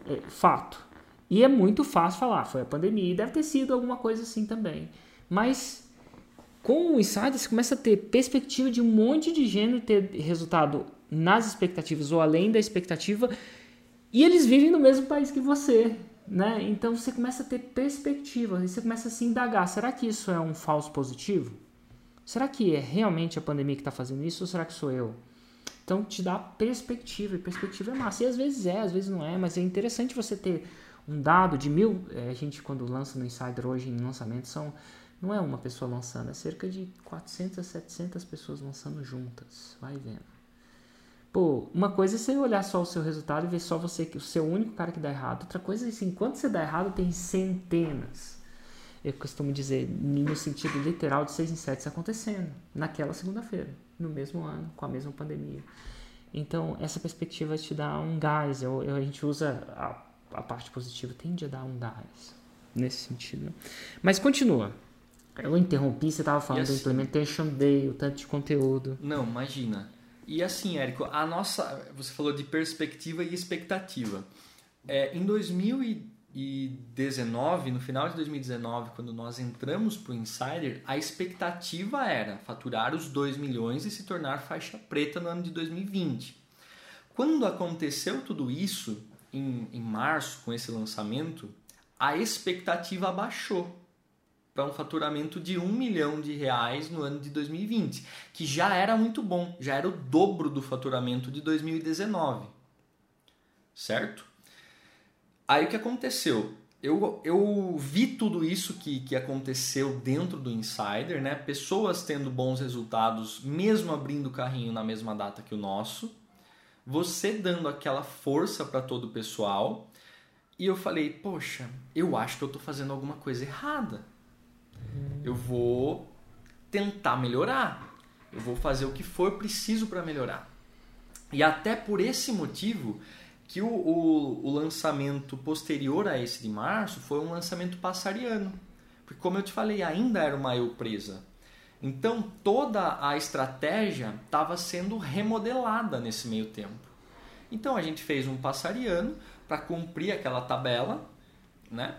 É, fato. E é muito fácil falar, foi a pandemia, e deve ter sido alguma coisa assim também. Mas com o Insider, você começa a ter perspectiva de um monte de gênero ter resultado nas expectativas ou além da expectativa, e eles vivem no mesmo país que você. Né? Então você começa a ter perspectiva, você começa a se indagar: será que isso é um falso positivo? Será que é realmente a pandemia que está fazendo isso ou será que sou eu? Então te dá perspectiva, e perspectiva é massa. E às vezes é, às vezes não é, mas é interessante você ter um dado de mil. É, a gente, quando lança no Insider hoje em lançamento, são, não é uma pessoa lançando, é cerca de 400 a 700 pessoas lançando juntas. Vai vendo. Pô, uma coisa é você olhar só o seu resultado e ver só você, que o seu único cara que dá errado. Outra coisa é assim, enquanto você dá errado, tem centenas. Eu costumo dizer, no sentido literal, de seis em sete acontecendo, naquela segunda-feira, no mesmo ano, com a mesma pandemia. Então, essa perspectiva te dá um gás. Eu, eu a gente usa a, a, parte positiva, tende a dar um gás nesse sentido. Mas continua. Eu interrompi, você estava falando assim, do Implementation Day, o tanto de conteúdo. Não, imagina. E assim, Érico, a nossa. Você falou de perspectiva e expectativa. É, em 2019, no final de 2019, quando nós entramos para o Insider, a expectativa era faturar os 2 milhões e se tornar faixa preta no ano de 2020. Quando aconteceu tudo isso, em, em março, com esse lançamento, a expectativa baixou para um faturamento de um milhão de reais no ano de 2020, que já era muito bom, já era o dobro do faturamento de 2019, certo? Aí o que aconteceu? Eu, eu vi tudo isso que, que aconteceu dentro do Insider, né? Pessoas tendo bons resultados, mesmo abrindo o carrinho na mesma data que o nosso. Você dando aquela força para todo o pessoal. E eu falei, poxa, eu acho que eu estou fazendo alguma coisa errada eu vou tentar melhorar. Eu vou fazer o que for preciso para melhorar. E até por esse motivo que o, o, o, lançamento posterior a esse de março foi um lançamento passariano. Porque como eu te falei, ainda era uma eu presa. Então toda a estratégia estava sendo remodelada nesse meio tempo. Então a gente fez um passariano para cumprir aquela tabela, né?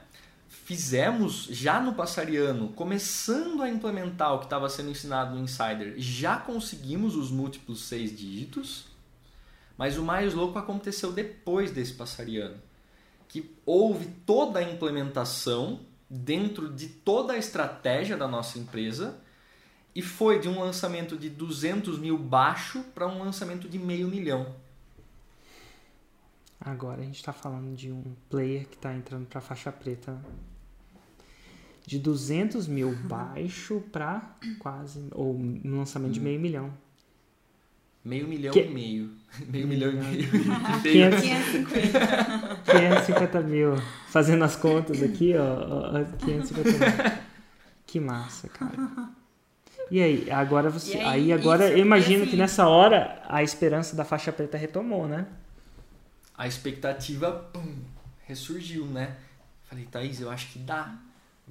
Fizemos já no passariano, começando a implementar o que estava sendo ensinado no Insider, já conseguimos os múltiplos seis dígitos, mas o mais louco aconteceu depois desse passariano, que houve toda a implementação dentro de toda a estratégia da nossa empresa e foi de um lançamento de 200 mil baixo para um lançamento de meio milhão. Agora a gente está falando de um player que está entrando para faixa preta de 200 mil baixo para quase, ou um lançamento de meio milhão. Meio milhão que... e meio. Meio milhão e meio. 550. 550 mil. Fazendo as contas aqui, ó. 550 mil. Que massa, cara. E aí, agora você. Aí, aí, agora eu imagino assim, que nessa hora a esperança da faixa preta retomou, né? a expectativa pum, ressurgiu, né? Falei, Thaís, eu acho que dá.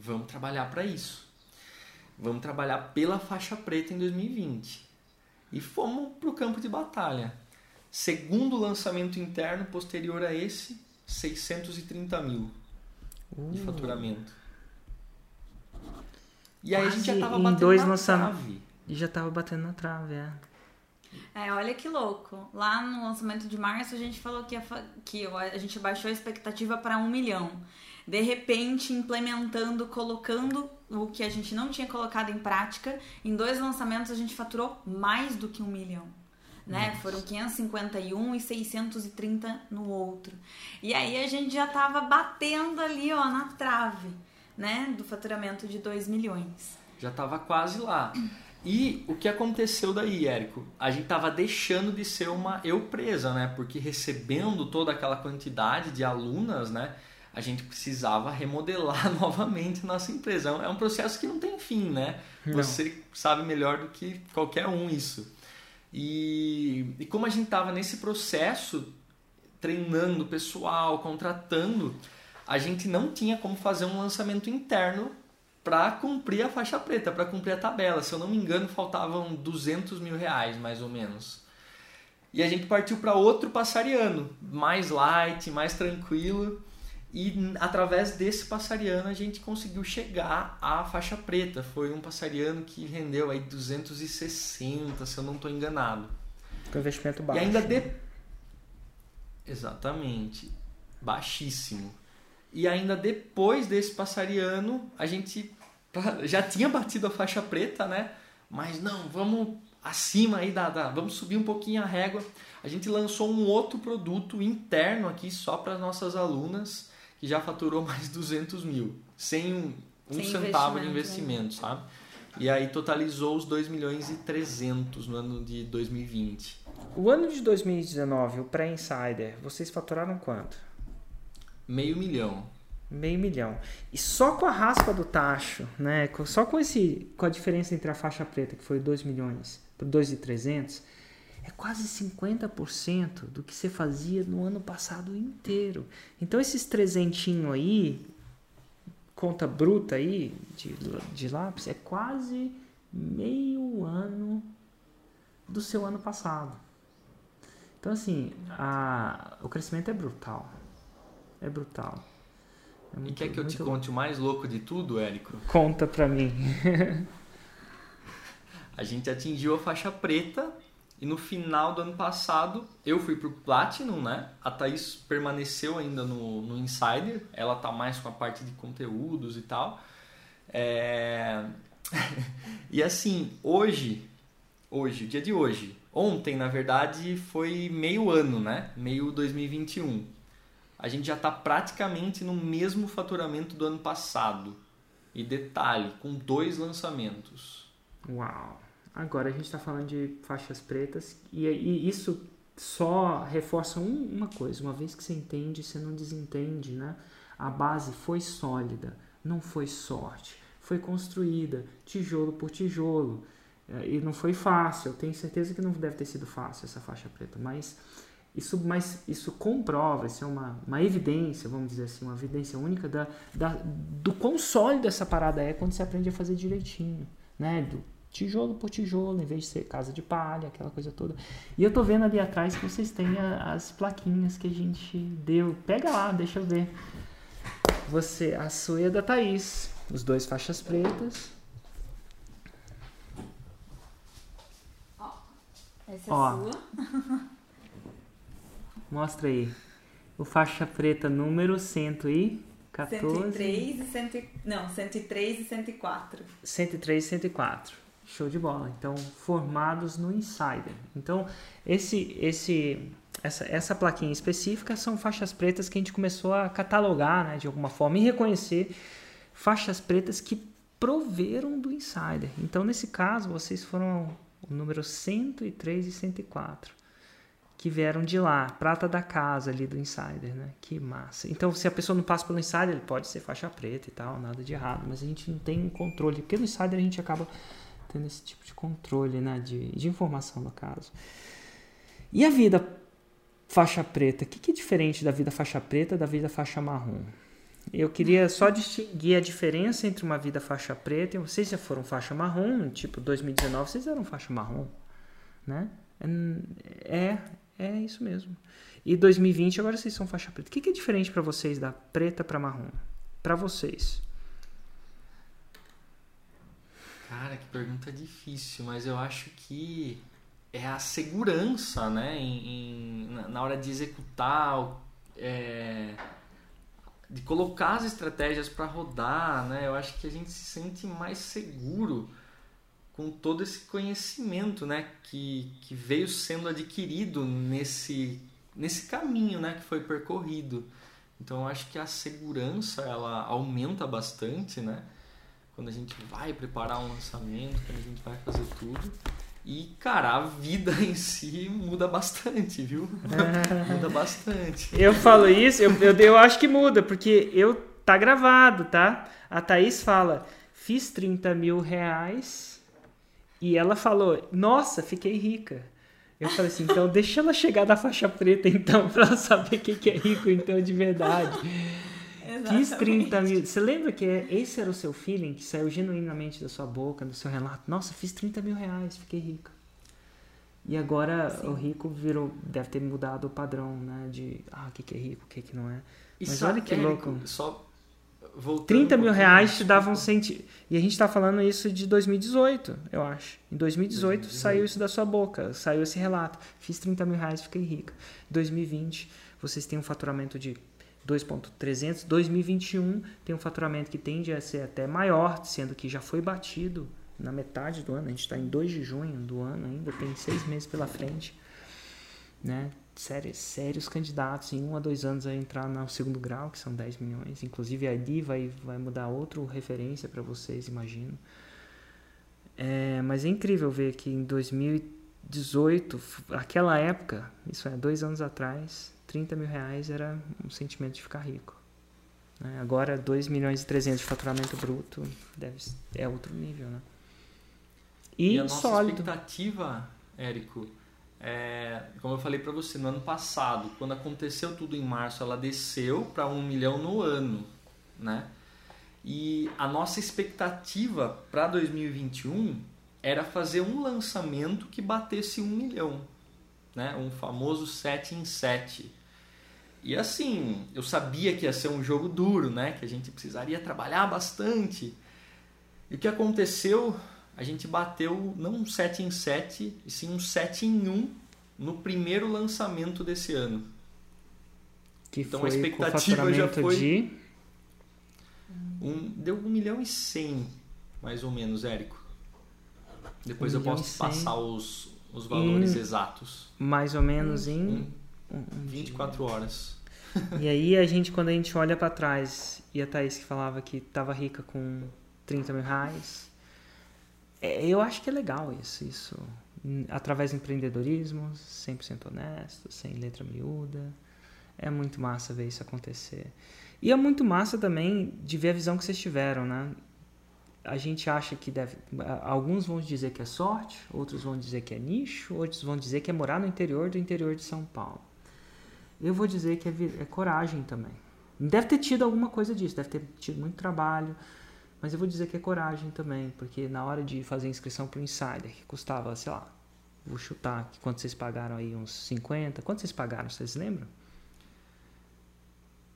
Vamos trabalhar para isso. Vamos trabalhar pela faixa preta em 2020. E fomos para o campo de batalha. Segundo lançamento interno posterior a esse, 630 mil uh. de faturamento. E aí Quase a gente já estava batendo dois na trave. E já estava batendo na trave, é. É, olha que louco. Lá no lançamento de março a gente falou que a, que a gente baixou a expectativa para um milhão. De repente, implementando, colocando o que a gente não tinha colocado em prática, em dois lançamentos a gente faturou mais do que um milhão. né? Nossa. Foram 551 e 630 no outro. E aí a gente já tava batendo ali, ó, na trave, né, do faturamento de 2 milhões. Já tava quase lá. E o que aconteceu daí, Érico? A gente tava deixando de ser uma eu presa, né? Porque recebendo toda aquela quantidade de alunas, né? A gente precisava remodelar novamente nossa empresa. É um processo que não tem fim, né? Não. Você sabe melhor do que qualquer um isso. E, e como a gente estava nesse processo, treinando pessoal, contratando, a gente não tinha como fazer um lançamento interno para cumprir a faixa preta, para cumprir a tabela. Se eu não me engano, faltavam 200 mil reais, mais ou menos. E a gente partiu para outro passariano, mais light, mais tranquilo. E através desse passariano a gente conseguiu chegar à faixa preta. Foi um passariano que rendeu aí 260, se eu não estou enganado. Com investimento baixo. E ainda de... Exatamente. Baixíssimo. E ainda depois desse passariano, a gente já tinha batido a faixa preta, né? Mas não, vamos acima aí da, da, vamos subir um pouquinho a régua. A gente lançou um outro produto interno aqui só para as nossas alunas que já faturou mais de 200 mil, sem um, um sem centavo de investimento, né? sabe? E aí totalizou os 2 milhões e 300 no ano de 2020. O ano de 2019, o pré-insider, vocês faturaram quanto? Meio milhão. Meio milhão. E só com a raspa do tacho, né? Só com esse com a diferença entre a faixa preta, que foi 2 milhões, para 2,300, é quase 50% do que você fazia no ano passado inteiro. Então esses trezentinho aí, conta bruta aí de, de lápis, é quase meio ano do seu ano passado. Então assim, a, o crescimento é brutal. É brutal. É muito, e quer que eu te conte o mais louco de tudo, Érico? Conta pra mim. a gente atingiu a faixa preta e no final do ano passado, eu fui pro Platinum, né? A Thaís permaneceu ainda no, no Insider. Ela tá mais com a parte de conteúdos e tal. É... e assim, hoje, hoje, dia de hoje, ontem, na verdade, foi meio ano, né? Meio 2021. A gente já tá praticamente no mesmo faturamento do ano passado. E detalhe, com dois lançamentos. Uau! Agora a gente está falando de faixas pretas e, e isso só reforça um, uma coisa: uma vez que você entende, você não desentende, né? A base foi sólida, não foi sorte, foi construída tijolo por tijolo é, e não foi fácil. Tenho certeza que não deve ter sido fácil essa faixa preta, mas isso, mas isso comprova, isso é uma, uma evidência, vamos dizer assim, uma evidência única da, da, do quão sólida essa parada é quando você aprende a fazer direitinho, né? Do, tijolo por tijolo, em vez de ser casa de palha, aquela coisa toda. E eu tô vendo ali atrás que vocês têm a, as plaquinhas que a gente deu. Pega lá, deixa eu ver. Você, a sua e a da Thaís. Os dois faixas pretas. Ó, essa é Ó, sua. mostra aí. O faixa preta número 114. 103 e 100, não, 103 e 104. 103 e 104. Show de bola. Então, formados no Insider. Então, esse, esse, essa, essa plaquinha específica são faixas pretas que a gente começou a catalogar, né, de alguma forma, e reconhecer faixas pretas que proveram do Insider. Então, nesse caso, vocês foram o número 103 e 104, que vieram de lá, prata da casa ali do Insider, né? Que massa. Então, se a pessoa não passa pelo Insider, ele pode ser faixa preta e tal, nada de errado, mas a gente não tem controle, porque no Insider a gente acaba tendo esse tipo de controle né, de, de informação no caso. E a vida faixa preta? O que, que é diferente da vida faixa preta da vida faixa marrom? Eu queria só distinguir a diferença entre uma vida faixa preta e vocês já foram faixa marrom, tipo 2019 vocês eram faixa marrom, né? É, é isso mesmo. E 2020 agora vocês são faixa preta. O que, que é diferente para vocês da preta para marrom? Para vocês? Cara, que pergunta difícil, mas eu acho que é a segurança, né? Em, em na hora de executar, é, de colocar as estratégias para rodar, né? Eu acho que a gente se sente mais seguro com todo esse conhecimento, né, que, que veio sendo adquirido nesse nesse caminho, né, que foi percorrido. Então eu acho que a segurança ela aumenta bastante, né? Quando a gente vai preparar um lançamento, quando a gente vai fazer tudo. E, cara, a vida em si muda bastante, viu? muda bastante. Eu falo isso, eu, eu, eu acho que muda, porque eu tá gravado, tá? A Thaís fala, fiz 30 mil reais e ela falou: Nossa, fiquei rica. Eu falei assim: Então deixa ela chegar da faixa preta, então, pra ela saber o que, que é rico, então, de verdade. Fiz 30 mil. Você lembra que esse era o seu feeling, que saiu genuinamente da sua boca, do seu relato? Nossa, fiz 30 mil reais, fiquei rica. E agora Sim. o rico virou, deve ter mudado o padrão, né? De ah, o que, que é rico, o que, que não é. Mas olha que louco. Só Voltando 30 mil reais te davam sentido. E a gente está falando isso de 2018, eu acho. Em 2018 2018 saiu isso da sua boca, saiu esse relato. Fiz 30 mil reais, fiquei rica. 2020, vocês têm um faturamento de 2.300. 2021 tem um faturamento que tende a ser até maior, sendo que já foi batido na metade do ano. A gente está em 2 de junho do ano ainda, tem seis meses pela frente. Né? sérios, sérios candidatos em um a dois anos a entrar no segundo grau, que são 10 milhões. Inclusive a ID vai, vai mudar outra referência para vocês, imagino. É, mas é incrível ver que em 2018, aquela época, isso é, dois anos atrás, 30 mil reais era um sentimento de ficar rico. Né? Agora, 2 milhões e 300 de faturamento bruto deve, é outro nível, né? E, e a nossa sólido. expectativa, Érico, é, como eu falei para você, no ano passado, quando aconteceu tudo em março, ela desceu para um milhão no ano, né? E a nossa expectativa para 2021 era fazer um lançamento que batesse um milhão, né? Um famoso 7 em 7. E assim, eu sabia que ia ser um jogo duro, né? Que a gente precisaria trabalhar bastante. E o que aconteceu a gente bateu não um 7 em 7, e sim um 7 em 1 no primeiro lançamento desse ano. Que então a expectativa já foi. De... Um, deu 1 milhão e 100, mais ou menos, Érico. Depois um eu posso passar os, os valores em, exatos. Mais ou menos em. Um, 24 horas. E aí a gente, quando a gente olha para trás, e a Thaís que falava que estava rica com 30 mil reais, é, eu acho que é legal isso, isso. Através do empreendedorismo, 100% honesto, sem letra miúda. É muito massa ver isso acontecer. E é muito massa também de ver a visão que vocês tiveram, né? A gente acha que deve. Alguns vão dizer que é sorte, outros vão dizer que é nicho, outros vão dizer que é morar no interior do interior de São Paulo. Eu vou dizer que é, é coragem também. Deve ter tido alguma coisa disso, deve ter tido muito trabalho, mas eu vou dizer que é coragem também, porque na hora de fazer inscrição para o Insider, que custava, sei lá, vou chutar que quanto vocês pagaram aí, uns 50. Quanto vocês pagaram, vocês lembram?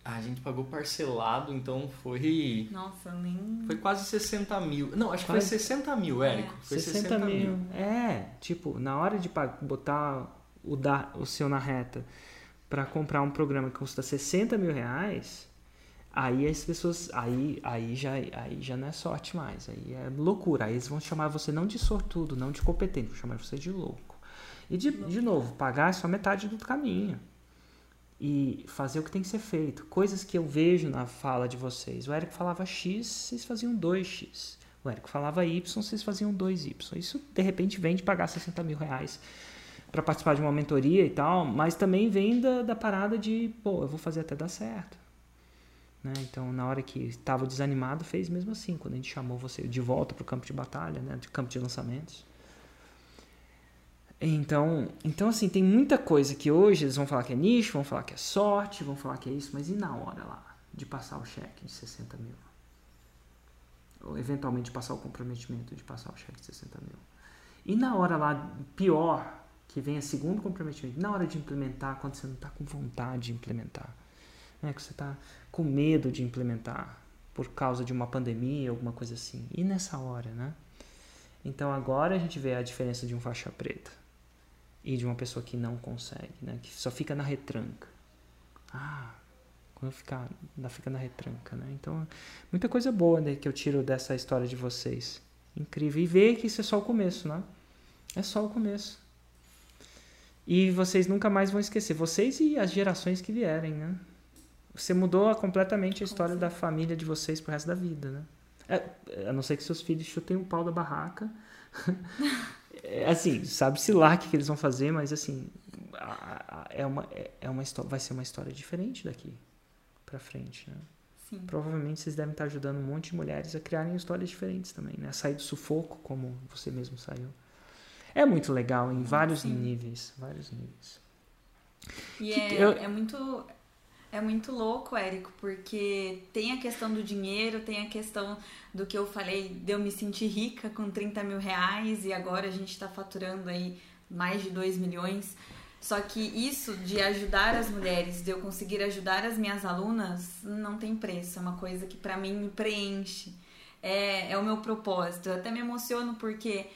a gente pagou parcelado, então foi. Nossa, nem. Foi quase 60 mil. Não, acho que quase... foi 60 mil, Érico. É. Foi 60, 60 mil. mil. É, tipo, na hora de botar o, da, o seu na reta para comprar um programa que custa 60 mil reais, Aí as pessoas, aí, aí, já, aí já não é sorte mais, aí é loucura. Aí eles vão chamar você não de sortudo, não de competente, vão chamar você de louco. E de, de novo, pagar é só metade do caminho. E fazer o que tem que ser feito. Coisas que eu vejo na fala de vocês. O Érico falava X, vocês faziam 2X. O Érico falava Y, vocês faziam 2Y. Isso de repente vem de pagar 60 mil reais para participar de uma mentoria e tal, mas também vem da, da parada de, pô, eu vou fazer até dar certo. Né? Então, na hora que estava desanimado, fez mesmo assim, quando a gente chamou você de volta para o campo de batalha, né? de campo de lançamentos. Então, então, assim, tem muita coisa que hoje eles vão falar que é nicho, vão falar que é sorte, vão falar que é isso, mas e na hora lá de passar o cheque de 60 mil? Ou eventualmente passar o comprometimento de passar o cheque de 60 mil? E na hora lá, pior, que vem a segundo comprometimento, na hora de implementar, quando você não está com vontade de implementar, né, que você está com medo de implementar por causa de uma pandemia, alguma coisa assim. E nessa hora, né? Então agora a gente vê a diferença de um faixa preta e de uma pessoa que não consegue, né? Que só fica na retranca. Ah, quando ficar, fica na retranca, né? Então, muita coisa boa né, que eu tiro dessa história de vocês. incrível. E ver que isso é só o começo, né? É só o começo. E vocês nunca mais vão esquecer, vocês e as gerações que vierem, né? Você mudou completamente a história da família de vocês pro resto da vida, né? É, a não ser que seus filhos chutem o pau da barraca. é, assim, sabe-se lá o que, que, eles vão fazer, mas assim, é uma, é, é uma história, vai ser uma história diferente daqui para frente, né? Sim. Provavelmente vocês devem estar ajudando um monte de mulheres a criarem histórias diferentes também, né? A sair do sufoco, como você mesmo saiu. É muito legal em vários Sim. níveis, vários níveis. E é, eu... é muito é muito louco, Érico, porque tem a questão do dinheiro, tem a questão do que eu falei, de eu me sentir rica com 30 mil reais e agora a gente está faturando aí mais de 2 milhões. Só que isso de ajudar as mulheres, de eu conseguir ajudar as minhas alunas, não tem preço. É uma coisa que para mim me preenche. É, é o meu propósito. Eu até me emociono porque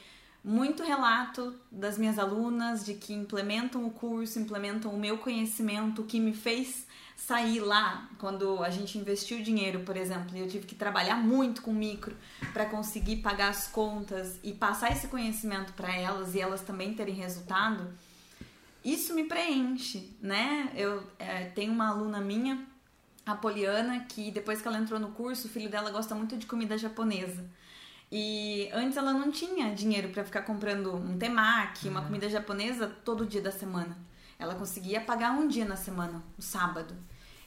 muito relato das minhas alunas de que implementam o curso, implementam o meu conhecimento, que me fez sair lá quando a gente investiu dinheiro, por exemplo, e eu tive que trabalhar muito com micro para conseguir pagar as contas e passar esse conhecimento para elas e elas também terem resultado isso me preenche, né? Eu é, tenho uma aluna minha, a Poliana, que depois que ela entrou no curso, o filho dela gosta muito de comida japonesa. E antes ela não tinha dinheiro para ficar comprando um temaki, uma uhum. comida japonesa todo dia da semana. Ela conseguia pagar um dia na semana, o sábado.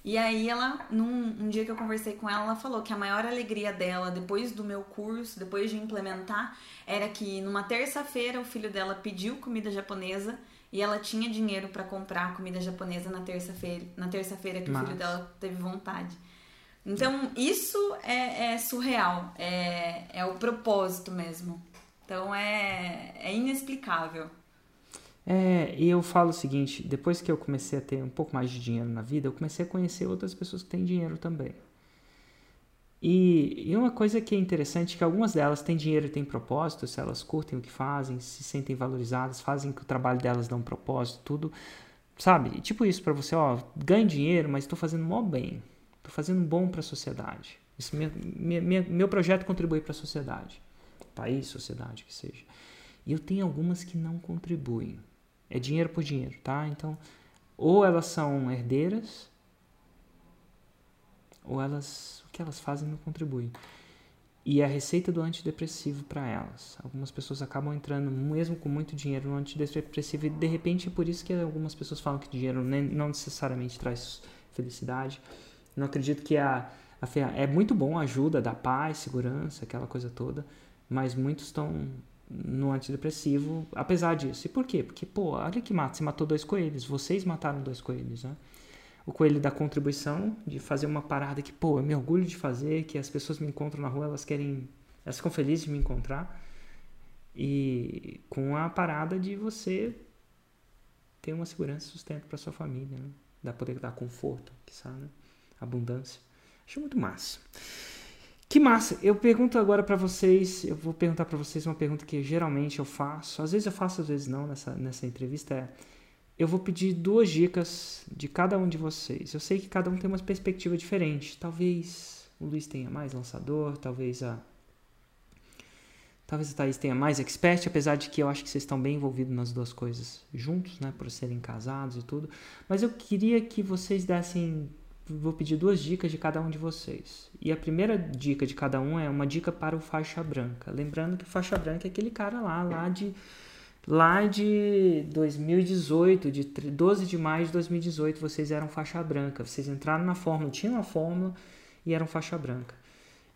E aí ela, num um dia que eu conversei com ela, ela falou que a maior alegria dela depois do meu curso, depois de implementar, era que numa terça-feira o filho dela pediu comida japonesa e ela tinha dinheiro para comprar comida japonesa na terça-feira, na terça-feira que o filho dela teve vontade. Então, isso é, é surreal, é, é o propósito mesmo. Então, é, é inexplicável. É, e eu falo o seguinte: depois que eu comecei a ter um pouco mais de dinheiro na vida, eu comecei a conhecer outras pessoas que têm dinheiro também. E, e, uma coisa que é interessante é que algumas delas têm dinheiro e têm propósito, se elas curtem o que fazem, se sentem valorizadas, fazem que o trabalho delas dá um propósito, tudo. Sabe? Tipo isso para você, ó, ganho dinheiro, mas estou fazendo mó bem. Estou fazendo bom para a sociedade. Isso, minha, minha, meu projeto contribui para a sociedade. País, sociedade, que seja. E eu tenho algumas que não contribuem. É dinheiro por dinheiro, tá? Então, ou elas são herdeiras, ou elas o que elas fazem não contribui. E a receita do antidepressivo para elas. Algumas pessoas acabam entrando, mesmo com muito dinheiro, no antidepressivo, e de repente é por isso que algumas pessoas falam que dinheiro não necessariamente traz felicidade. Não acredito que a, a é muito bom, ajuda, dá paz, segurança, aquela coisa toda, mas muitos estão no antidepressivo apesar disso. E por quê? Porque, pô, olha que mata, você matou dois coelhos, vocês mataram dois coelhos, né? o coelho da contribuição, de fazer uma parada que, pô, eu me orgulho de fazer, que as pessoas me encontram na rua, elas querem, elas ficam felizes de me encontrar. E com a parada de você ter uma segurança e sustento para sua família, né? Dá poder dar conforto, que sabe, né? Abundância. Acho muito massa. Que massa! Eu pergunto agora para vocês, eu vou perguntar para vocês uma pergunta que geralmente eu faço, às vezes eu faço, às vezes não nessa, nessa entrevista, é eu vou pedir duas dicas de cada um de vocês. Eu sei que cada um tem uma perspectiva diferente. Talvez o Luiz tenha mais lançador, talvez a talvez a Thaís tenha mais expert, apesar de que eu acho que vocês estão bem envolvidos nas duas coisas juntos, né, por serem casados e tudo. Mas eu queria que vocês dessem vou pedir duas dicas de cada um de vocês. E a primeira dica de cada um é uma dica para o faixa branca. Lembrando que faixa branca é aquele cara lá, lá de Lá de 2018, de 12 de maio de 2018, vocês eram faixa branca. Vocês entraram na fórmula, tinham a fórmula e eram faixa branca.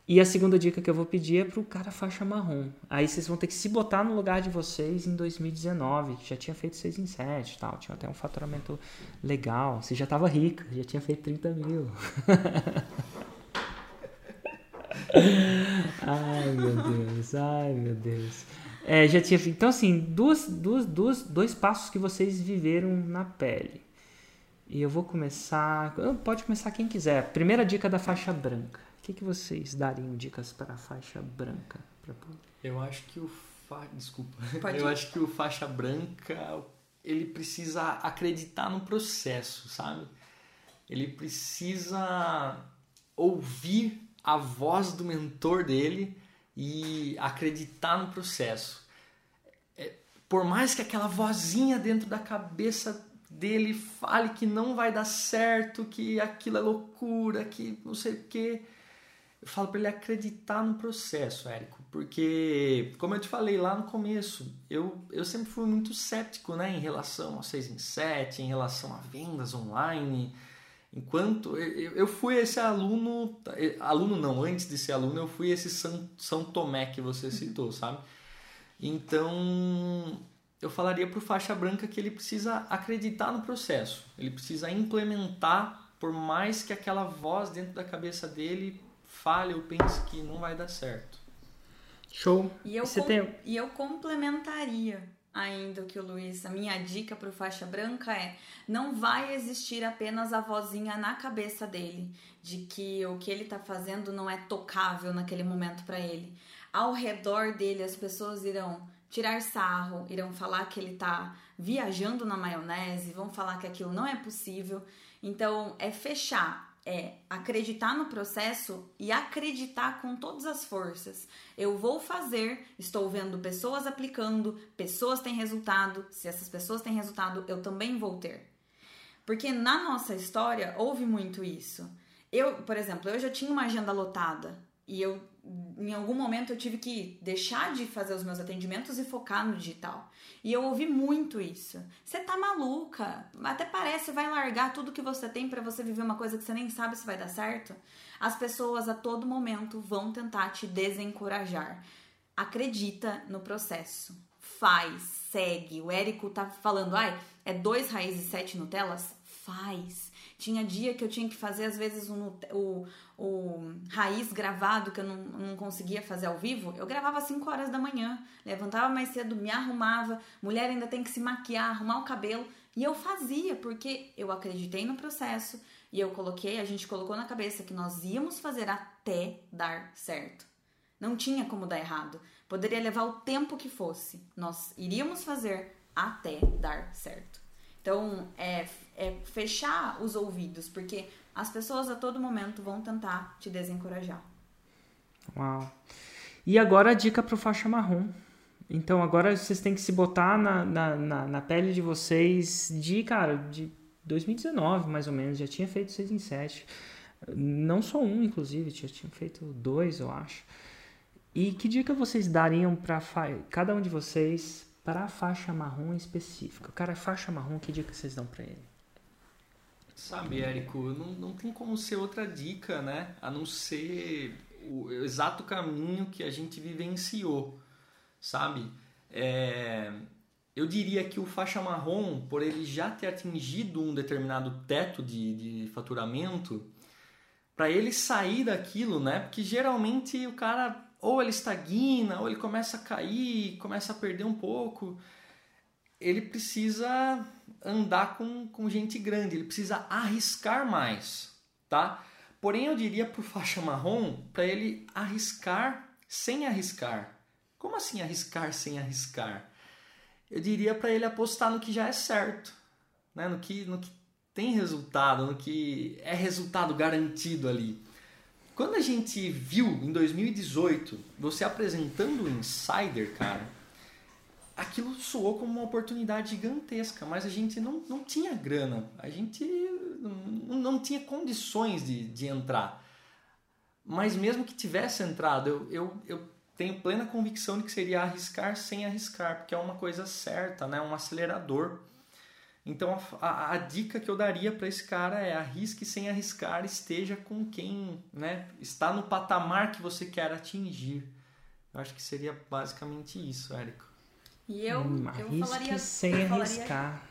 E a segunda dica que eu vou pedir é pro cara faixa marrom. Aí vocês vão ter que se botar no lugar de vocês em 2019, que já tinha feito 6 em 7 tal. Tinha até um faturamento legal. Você já tava rica, já tinha feito 30 mil. ai meu Deus, ai meu Deus. É, já tinha. Então, assim, duas, duas, duas, dois passos que vocês viveram na pele. E eu vou começar. Pode começar quem quiser. Primeira dica da faixa branca. O que, que vocês dariam dicas para a faixa branca? Pra... Eu acho que o. Fa... Desculpa. Pode eu ir. acho que o faixa branca ele precisa acreditar no processo, sabe? Ele precisa ouvir a voz do mentor dele e acreditar no processo. É, por mais que aquela vozinha dentro da cabeça dele fale que não vai dar certo, que aquilo é loucura, que não sei o quê, eu falo para ele acreditar no processo, Érico, porque, como eu te falei lá no começo, eu, eu sempre fui muito cético né, em relação a 6 em 7, em relação a vendas online. Enquanto eu, eu fui esse aluno, aluno não, antes de ser aluno, eu fui esse São, São Tomé que você citou, sabe? Então, eu falaria para o faixa branca que ele precisa acreditar no processo, ele precisa implementar, por mais que aquela voz dentro da cabeça dele fale ou pense que não vai dar certo. Show. E eu, com... tem... e eu complementaria ainda o que o Luiz, a minha dica para o faixa branca é: não vai existir apenas a vozinha na cabeça dele de que o que ele está fazendo não é tocável naquele momento para ele. Ao redor dele, as pessoas irão tirar sarro, irão falar que ele está viajando na maionese, vão falar que aquilo não é possível. Então, é fechar é acreditar no processo e acreditar com todas as forças. Eu vou fazer, estou vendo pessoas aplicando, pessoas têm resultado. Se essas pessoas têm resultado, eu também vou ter. Porque na nossa história houve muito isso. Eu, por exemplo, eu já tinha uma agenda lotada e eu em algum momento eu tive que deixar de fazer os meus atendimentos e focar no digital. E eu ouvi muito isso. Você tá maluca? Até parece vai largar tudo que você tem para você viver uma coisa que você nem sabe se vai dar certo. As pessoas a todo momento vão tentar te desencorajar. Acredita no processo. Faz, segue. O Érico tá falando, ai, é dois raízes e sete Nutelas? Faz tinha dia que eu tinha que fazer, às vezes, o, o, o raiz gravado, que eu não, não conseguia fazer ao vivo. Eu gravava às 5 horas da manhã, levantava mais cedo, me arrumava. Mulher ainda tem que se maquiar, arrumar o cabelo. E eu fazia, porque eu acreditei no processo e eu coloquei, a gente colocou na cabeça que nós íamos fazer até dar certo. Não tinha como dar errado. Poderia levar o tempo que fosse. Nós iríamos fazer até dar certo. Então, é, é fechar os ouvidos, porque as pessoas a todo momento vão tentar te desencorajar. Uau. E agora a dica para o faixa marrom. Então agora vocês têm que se botar na, na, na, na, pele de vocês de, cara, de 2019 mais ou menos. Já tinha feito 6 em 7. Não só um, inclusive, já tinha feito dois, eu acho. E que dica vocês dariam para cada um de vocês para a faixa marrom específica. Cara faixa marrom, que dica vocês dão para ele? Sabe, Érico, não, não tem como ser outra dica, né? A não ser o exato caminho que a gente vivenciou, sabe? É, eu diria que o faixa marrom, por ele já ter atingido um determinado teto de, de faturamento, para ele sair daquilo, né? Porque geralmente o cara ou ele estagna, ou ele começa a cair, começa a perder um pouco. Ele precisa andar com, com gente grande, ele precisa arriscar mais, tá? Porém, eu diria para o faixa marrom para ele arriscar sem arriscar. Como assim arriscar sem arriscar? Eu diria para ele apostar no que já é certo, né? no, que, no que tem resultado, no que é resultado garantido ali. Quando a gente viu em 2018 você apresentando o Insider, cara, aquilo soou como uma oportunidade gigantesca, mas a gente não, não tinha grana, a gente não, não tinha condições de, de entrar. Mas mesmo que tivesse entrado, eu, eu, eu tenho plena convicção de que seria arriscar sem arriscar, porque é uma coisa certa, né? um acelerador. Então a, a, a dica que eu daria para esse cara é arrisque sem arriscar, esteja com quem né, está no patamar que você quer atingir. Eu acho que seria basicamente isso, Érico. E eu, hum, eu falaria sem eu arriscar.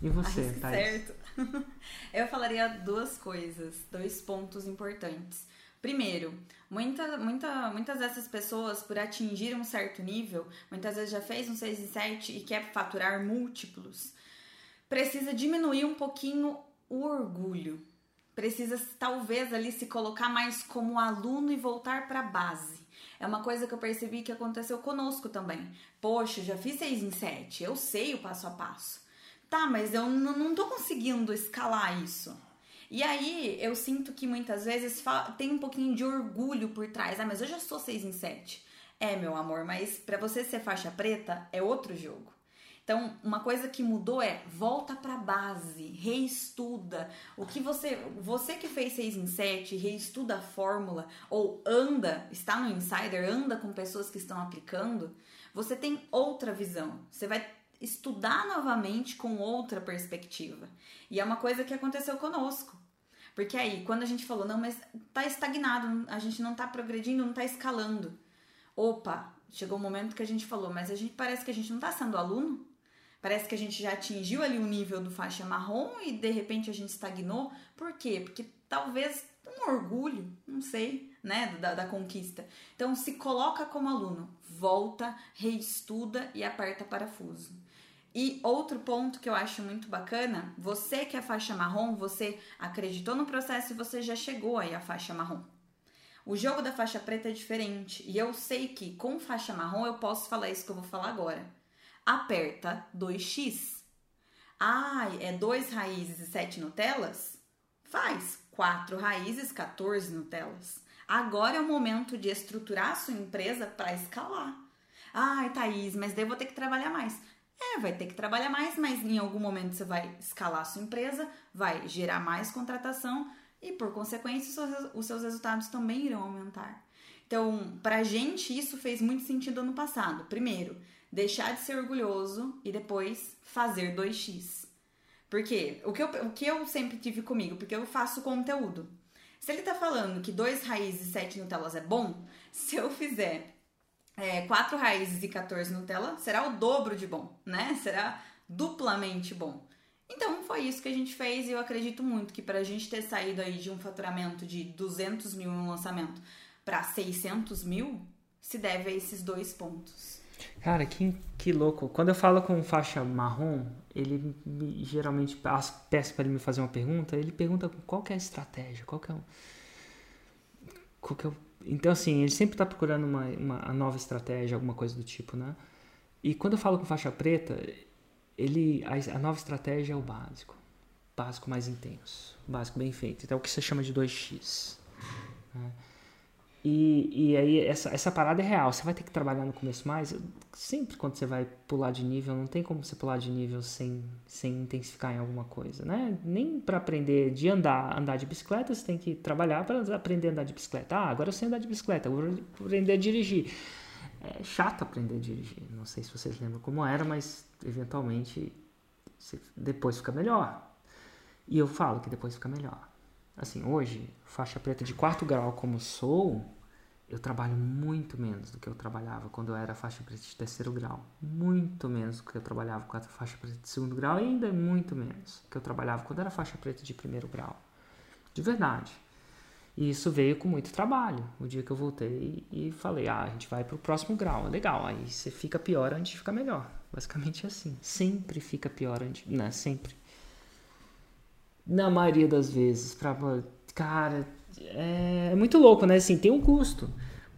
E você, Thaís? Certo. eu falaria duas coisas, dois pontos importantes. Primeiro, muita, muita, muitas dessas pessoas, por atingir um certo nível, muitas vezes já fez um 6 e 7 e quer faturar múltiplos, precisa diminuir um pouquinho o orgulho. Precisa talvez ali se colocar mais como aluno e voltar para a base. É uma coisa que eu percebi que aconteceu conosco também. Poxa, já fiz 6 em 7, eu sei o passo a passo. Tá, mas eu não tô conseguindo escalar isso. E aí eu sinto que muitas vezes tem um pouquinho de orgulho por trás. Ah, mas eu já sou 6 em 7. É, meu amor, mas para você ser faixa preta é outro jogo. Então, uma coisa que mudou é volta para base, reestuda. O que você, você que fez 6 em 7, reestuda a fórmula ou anda, está no insider, anda com pessoas que estão aplicando, você tem outra visão. Você vai estudar novamente com outra perspectiva. E é uma coisa que aconteceu conosco. Porque aí, quando a gente falou, não, mas tá estagnado, a gente não tá progredindo, não tá escalando. Opa, chegou o um momento que a gente falou, mas a gente parece que a gente não tá sendo aluno. Parece que a gente já atingiu ali o nível do faixa marrom e de repente a gente estagnou. Por quê? Porque talvez um orgulho, não sei, né, da, da conquista. Então se coloca como aluno, volta, reestuda e aperta parafuso. E outro ponto que eu acho muito bacana, você que é faixa marrom, você acreditou no processo e você já chegou aí à faixa marrom. O jogo da faixa preta é diferente e eu sei que com faixa marrom eu posso falar isso que eu vou falar agora aperta 2x. Ah, é 2 raízes e 7 Nutelas? Faz 4 raízes, 14 Nutelas. Agora é o momento de estruturar a sua empresa para escalar. Ai, Thaís, mas daí eu vou ter que trabalhar mais. É, vai ter que trabalhar mais, mas em algum momento você vai escalar a sua empresa, vai gerar mais contratação e, por consequência, os seus resultados também irão aumentar. Então, para a gente, isso fez muito sentido ano passado. Primeiro, deixar de ser orgulhoso e depois fazer 2x. Por quê? O que, eu, o que eu sempre tive comigo, porque eu faço conteúdo. Se ele tá falando que 2 raízes e 7 Nutelas é bom, se eu fizer é, 4 raízes e 14 Nutella, será o dobro de bom, né? Será duplamente bom. Então foi isso que a gente fez e eu acredito muito que para a gente ter saído aí de um faturamento de 200 mil em um lançamento para 600 mil, se deve a esses dois pontos. Cara, que, que louco. Quando eu falo com faixa marrom, ele me, geralmente peço para ele me fazer uma pergunta, ele pergunta qual é a estratégia, qual é o, qual é o... Então, assim, ele sempre está procurando uma, uma nova estratégia, alguma coisa do tipo, né? E quando eu falo com faixa preta, ele a, a nova estratégia é o básico. Básico mais intenso. Básico bem feito. Então, é o que você chama de 2x. Né? E, e aí essa, essa parada é real. Você vai ter que trabalhar no começo mais. Sempre quando você vai pular de nível, não tem como você pular de nível sem, sem intensificar em alguma coisa, né? Nem para aprender de andar, andar de bicicleta, você tem que trabalhar para aprender a andar de bicicleta. Ah, agora eu sei andar de bicicleta, vou aprender a dirigir. É chato aprender a dirigir. Não sei se vocês lembram como era, mas eventualmente depois fica melhor. E eu falo que depois fica melhor. Assim, hoje, faixa preta de quarto grau como sou, eu trabalho muito menos do que eu trabalhava quando eu era faixa preta de terceiro grau. Muito menos do que eu trabalhava com a faixa preta de segundo grau e ainda muito menos do que eu trabalhava quando era faixa preta de primeiro grau. De verdade. E isso veio com muito trabalho. O dia que eu voltei e falei, ah, a gente vai para o próximo grau. Legal, aí você fica pior antes de ficar melhor. Basicamente é assim. Sempre fica pior antes. Não, né, sempre na maioria das vezes. Pra, cara, é, é muito louco, né? Assim, tem um custo.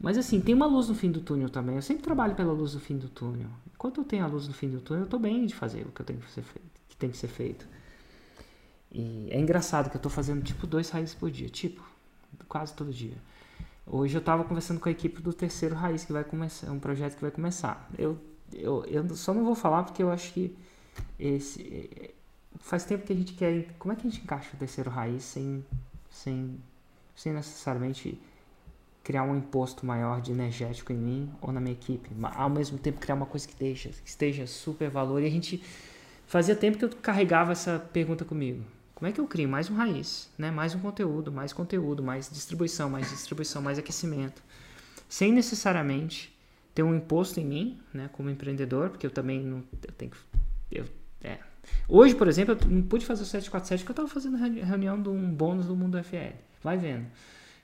Mas assim, tem uma luz no fim do túnel também. Eu sempre trabalho pela luz no fim do túnel. Enquanto eu tenho a luz no fim do túnel, eu tô bem de fazer o que eu tenho que ser feito, que tem que ser feito. E é engraçado que eu tô fazendo tipo dois raízes por dia, tipo, quase todo dia. Hoje eu tava conversando com a equipe do terceiro raiz que vai começar, é um projeto que vai começar. Eu, eu, eu só não vou falar porque eu acho que esse faz tempo que a gente quer. Como é que a gente encaixa o terceiro raiz sem, sem, sem necessariamente criar um imposto maior de energético em mim ou na minha equipe? Ao mesmo tempo criar uma coisa que, deixa, que esteja super valor. E a gente fazia tempo que eu carregava essa pergunta comigo. Como é que eu crio mais um raiz, né? mais um conteúdo, mais conteúdo, mais distribuição, mais distribuição, mais aquecimento, sem necessariamente ter um imposto em mim, né, como empreendedor, porque eu também não eu tenho que eu, é, Hoje, por exemplo, eu não pude fazer o 747 porque eu estava fazendo reunião de um bônus do Mundo FL. Vai vendo.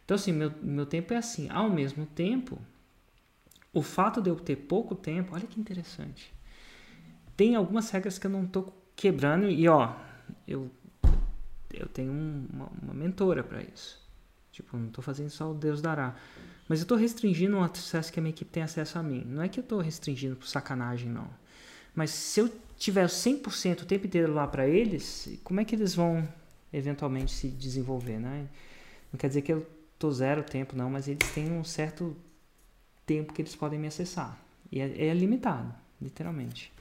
Então, assim, meu, meu tempo é assim. Ao mesmo tempo, o fato de eu ter pouco tempo, olha que interessante. Tem algumas regras que eu não estou quebrando e, ó, eu, eu tenho uma, uma mentora para isso. Tipo, não estou fazendo só o Deus dará. Mas eu estou restringindo o acesso que a minha equipe tem acesso a mim. Não é que eu estou restringindo por sacanagem, não. Mas se eu tiver 100% o tempo inteiro lá para eles, como é que eles vão eventualmente se desenvolver, né? Não quer dizer que eu tô zero tempo, não, mas eles têm um certo tempo que eles podem me acessar. E é, é limitado, literalmente.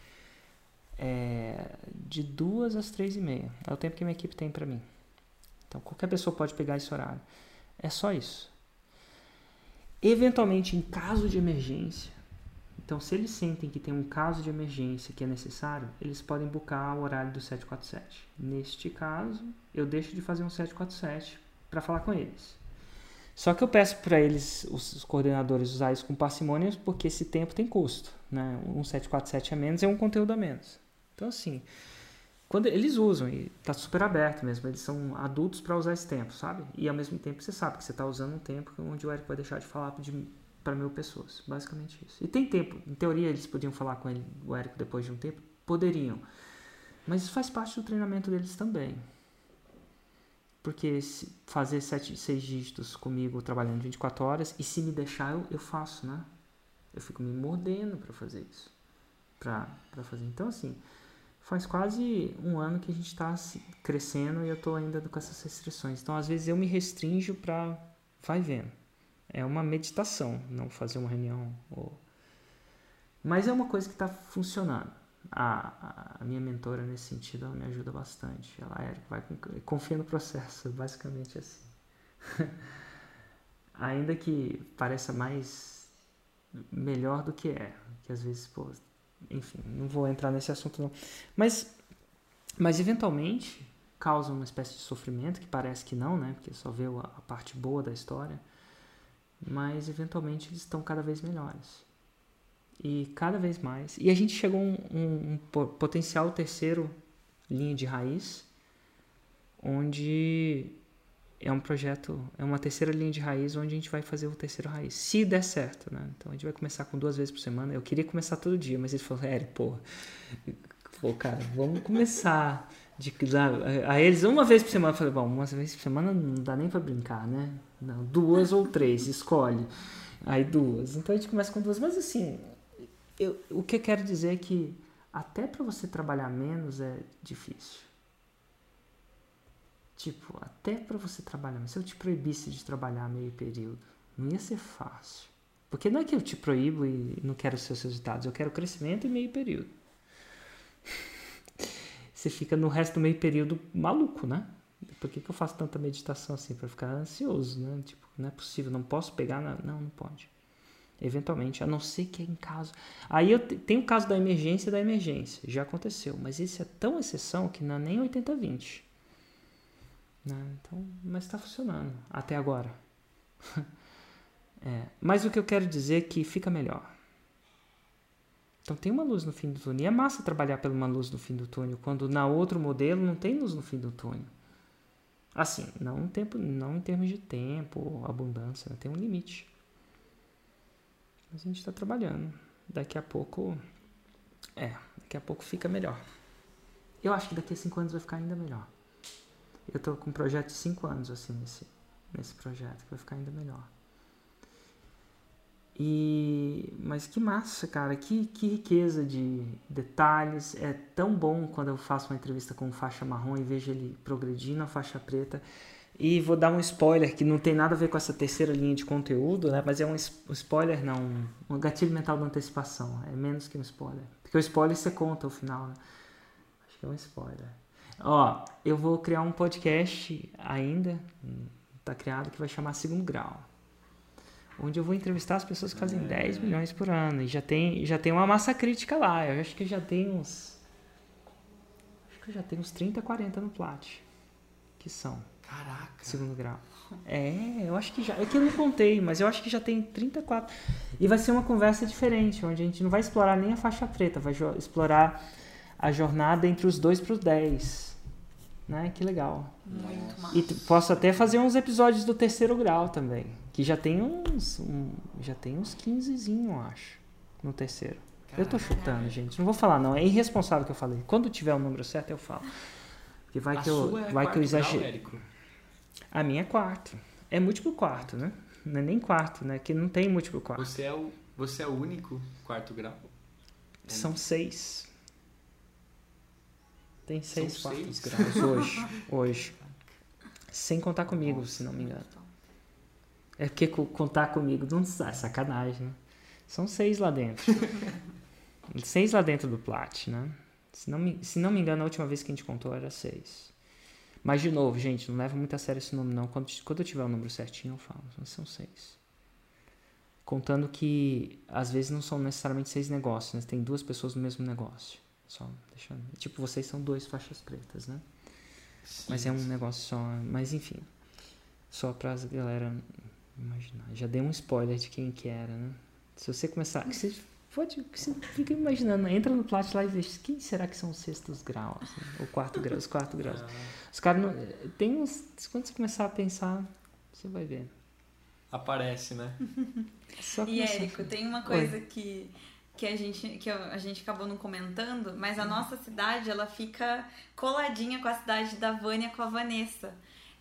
É de duas às três e meia. É o tempo que minha equipe tem para mim. Então qualquer pessoa pode pegar esse horário. É só isso. Eventualmente, em caso de emergência, então se eles sentem que tem um caso de emergência que é necessário, eles podem buscar o horário do 747. Neste caso, eu deixo de fazer um 747 para falar com eles. Só que eu peço para eles, os coordenadores, usar isso com parcimônia, porque esse tempo tem custo. Né? Um 747 a menos é um conteúdo a menos. Então, assim, quando eles usam, e tá super aberto mesmo, eles são adultos para usar esse tempo, sabe? E ao mesmo tempo você sabe que você está usando um tempo onde o Eric vai deixar de falar para mil pessoas. Basicamente isso. E tem tempo. Em teoria, eles podiam falar com ele, o Eric depois de um tempo? Poderiam. Mas isso faz parte do treinamento deles também. Porque fazer sete, seis dígitos comigo trabalhando 24 horas, e se me deixar, eu, eu faço, né? Eu fico me mordendo para fazer isso. Pra fazer. Então, assim, faz quase um ano que a gente está crescendo e eu estou ainda com essas restrições. Então, às vezes, eu me restringo para. Vai vendo. É uma meditação, não fazer uma reunião. Ou... Mas é uma coisa que está funcionando a, a, minha mentora nesse sentido ela me ajuda bastante. Ela é, vai confia no processo, basicamente assim. Ainda que pareça mais melhor do que é, que às vezes, pô, enfim, não vou entrar nesse assunto não. Mas mas eventualmente causa uma espécie de sofrimento que parece que não, né? Porque só vê a, a parte boa da história. Mas eventualmente eles estão cada vez melhores e cada vez mais. E a gente chegou a um, um, um potencial terceiro linha de raiz, onde é um projeto, é uma terceira linha de raiz onde a gente vai fazer o terceiro raiz, se der certo, né? Então a gente vai começar com duas vezes por semana. Eu queria começar todo dia, mas ele falou, Eric, porra, pô, cara, vamos começar de a eles uma vez por semana. Eu falei, bom, uma vez por semana não dá nem para brincar, né? Não, duas ou três, escolhe. Aí duas. Então a gente começa com duas, mas assim, eu, o que eu quero dizer é que até para você trabalhar menos é difícil. Tipo, até para você trabalhar menos. Se eu te proibisse de trabalhar meio período, não ia ser fácil. Porque não é que eu te proíbo e não quero os seus resultados, eu quero crescimento e meio período. Você fica no resto do meio período maluco, né? Por que, que eu faço tanta meditação assim? Para ficar ansioso, né? Tipo, não é possível, não posso pegar. Não, não pode. Eventualmente, a não ser que é em caso. Aí eu tenho o caso da emergência da emergência, já aconteceu, mas esse é tão exceção que não é nem 80-20. Né? Então, mas está funcionando até agora. é, mas o que eu quero dizer é que fica melhor. Então tem uma luz no fim do túnel. E é massa trabalhar pela uma luz no fim do túnel, quando na outro modelo não tem luz no fim do túnel. Assim, não, tempo, não em termos de tempo, abundância, né? tem um limite. Mas a gente está trabalhando. Daqui a pouco. É, daqui a pouco fica melhor. Eu acho que daqui a cinco anos vai ficar ainda melhor. Eu estou com um projeto de cinco anos assim nesse, nesse projeto, que vai ficar ainda melhor. E mas que massa, cara, que, que riqueza de detalhes. É tão bom quando eu faço uma entrevista com faixa marrom e vejo ele progredindo a faixa preta. E vou dar um spoiler que não tem nada a ver com essa terceira linha de conteúdo, né? Mas é um spoiler, não. Um gatilho mental da antecipação. É menos que um spoiler. Porque o spoiler você conta o final, né? Acho que é um spoiler. Ó, eu vou criar um podcast ainda, tá criado, que vai chamar Segundo Grau. Onde eu vou entrevistar as pessoas que fazem é. 10 milhões por ano. E já tem, já tem uma massa crítica lá. Eu acho que já tem uns. Acho que já tem uns 30, 40 no Plat. Que são. Caraca. Segundo grau. É, eu acho que já. É que eu não contei, mas eu acho que já tem 34. E vai ser uma conversa diferente, onde a gente não vai explorar nem a faixa preta, vai explorar a jornada entre os dois para os 10. Né? Que legal. Muito massa. E posso até fazer uns episódios do terceiro grau também. Que já tem uns. Um, já tem uns 15, eu acho. No terceiro. Caraca. Eu tô chutando, gente. Não vou falar, não. É irresponsável que eu falei. Quando tiver o número certo, eu falo. Porque vai a que eu, é vai que eu exagero. A minha é quarto. É múltiplo quarto, né? Não é nem quarto, né? Que não tem múltiplo quarto. Você é o, você é o único quarto grau? São é. seis. Tem seis São quartos seis? graus hoje. hoje. sem contar comigo, Nossa, se não me engano. É porque co- contar comigo não é sacanagem, né? São seis lá dentro. seis lá dentro do Plat, né? Se não, me, se não me engano, a última vez que a gente contou era seis. Mas, de novo, gente, não leva muito a sério esse número, não. Quando, quando eu tiver o número certinho, eu falo. Mas são seis. Contando que, às vezes, não são necessariamente seis negócios, né? Tem duas pessoas no mesmo negócio. Só deixando. Tipo, vocês são dois faixas pretas, né? Mas é um negócio só. Mas enfim. Só pra galera imaginar. Já dei um spoiler de quem que era, né? Se você começar. Você pode. Você fica imaginando. Entra no plat lá e vê. Quem será que são os sextos graus? né? Ou quarto grau, os quarto graus. Ah, Os caras não. Tem uns. Quando você começar a pensar, você vai ver. aparece, né? É Só E. Érico, tem uma coisa que, que, a gente, que a gente acabou não comentando, mas a nossa cidade ela fica coladinha com a cidade da Vânia com a Vanessa.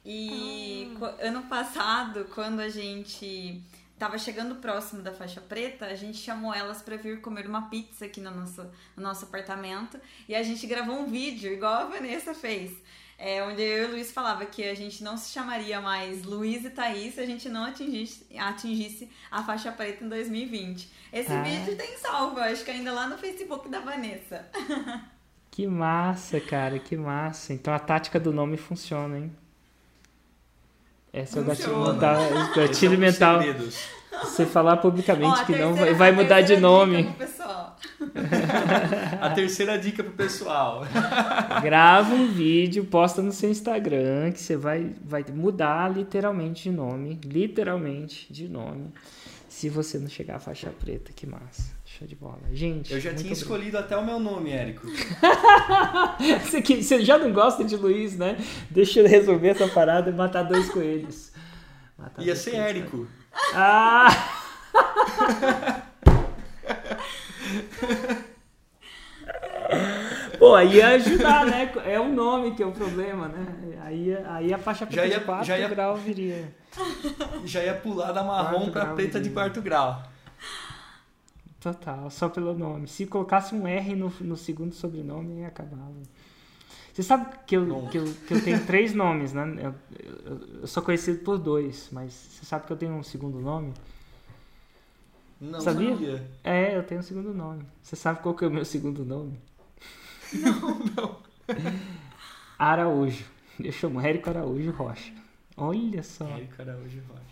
E co- ano passado, quando a gente tava chegando próximo da faixa preta, a gente chamou elas pra vir comer uma pizza aqui no nosso, no nosso apartamento. E a gente gravou um vídeo, igual a Vanessa fez. É, onde eu e o Luiz falava que a gente não se chamaria mais Luiz e Thaís se a gente não atingisse, atingisse a faixa preta em 2020. Esse Ah. vídeo tem salvo, acho que ainda lá no Facebook da Vanessa. Que massa, cara, que massa. Então a tática do nome funciona, hein? É o gatilho mental. São Gatilho mental. Você falar publicamente Ó, que não vai, vai mudar de nome. A terceira dica pro pessoal. Grava um vídeo, posta no seu Instagram, que você vai, vai mudar literalmente de nome. Literalmente de nome. Se você não chegar à faixa preta, que massa. Show de bola. Gente, Eu já tinha obrigado. escolhido até o meu nome, Érico. Você, que- você já não gosta de Luiz, né? Deixa eu resolver essa parada e matar dois coelhos. Matar Ia dois ser coelhos, Érico. Ah! Pô, aí ia ajudar, né? É o nome que é o problema, né? Aí, aí a faixa preta Já ia- de 4 já ia- grau viria. Já ia pular da marrom Quarto pra preta de menino. quarto grau. Total, só pelo nome. Se colocasse um R no, no segundo sobrenome, ia acabar. Você sabe que eu, Bom. que eu, que eu tenho três nomes, né? Eu, eu- eu sou conhecido por dois, mas você sabe que eu tenho um segundo nome? Não Sabia? sabia. É, eu tenho um segundo nome. Você sabe qual que é o meu segundo nome? Não, não. Araújo. Eu chamo Érico Araújo Rocha. Olha só. Érico Araújo Rocha.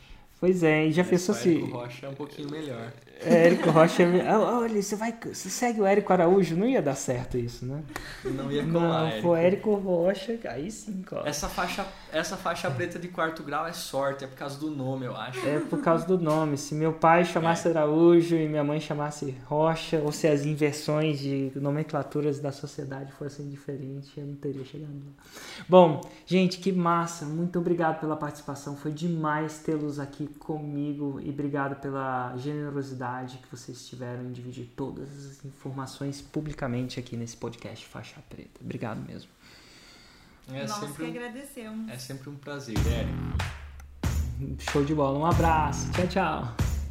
Pois é, e já pensou se. Érico Rocha é um pouquinho melhor. É, Érico Rocha. Ah, Olha, você vai. Você segue o Érico Araújo? Não ia dar certo isso, né? Não ia colar, Não, Érico. pô, Érico Rocha, aí sim, cola. Essa faixa, essa faixa preta de quarto grau é sorte, é por causa do nome, eu acho. É por causa do nome. Se meu pai chamasse Araújo e minha mãe chamasse Rocha, ou se as inversões de nomenclaturas da sociedade fossem diferentes, eu não teria chegado lá. Bom, gente, que massa. Muito obrigado pela participação. Foi demais tê-los aqui comigo e obrigado pela generosidade que vocês tiveram em dividir todas as informações publicamente aqui nesse podcast Faixa Preta. Obrigado mesmo. É Nós que sempre, um, agradecemos. é sempre um prazer, Érico. Show de bola. Um abraço. Tchau, tchau.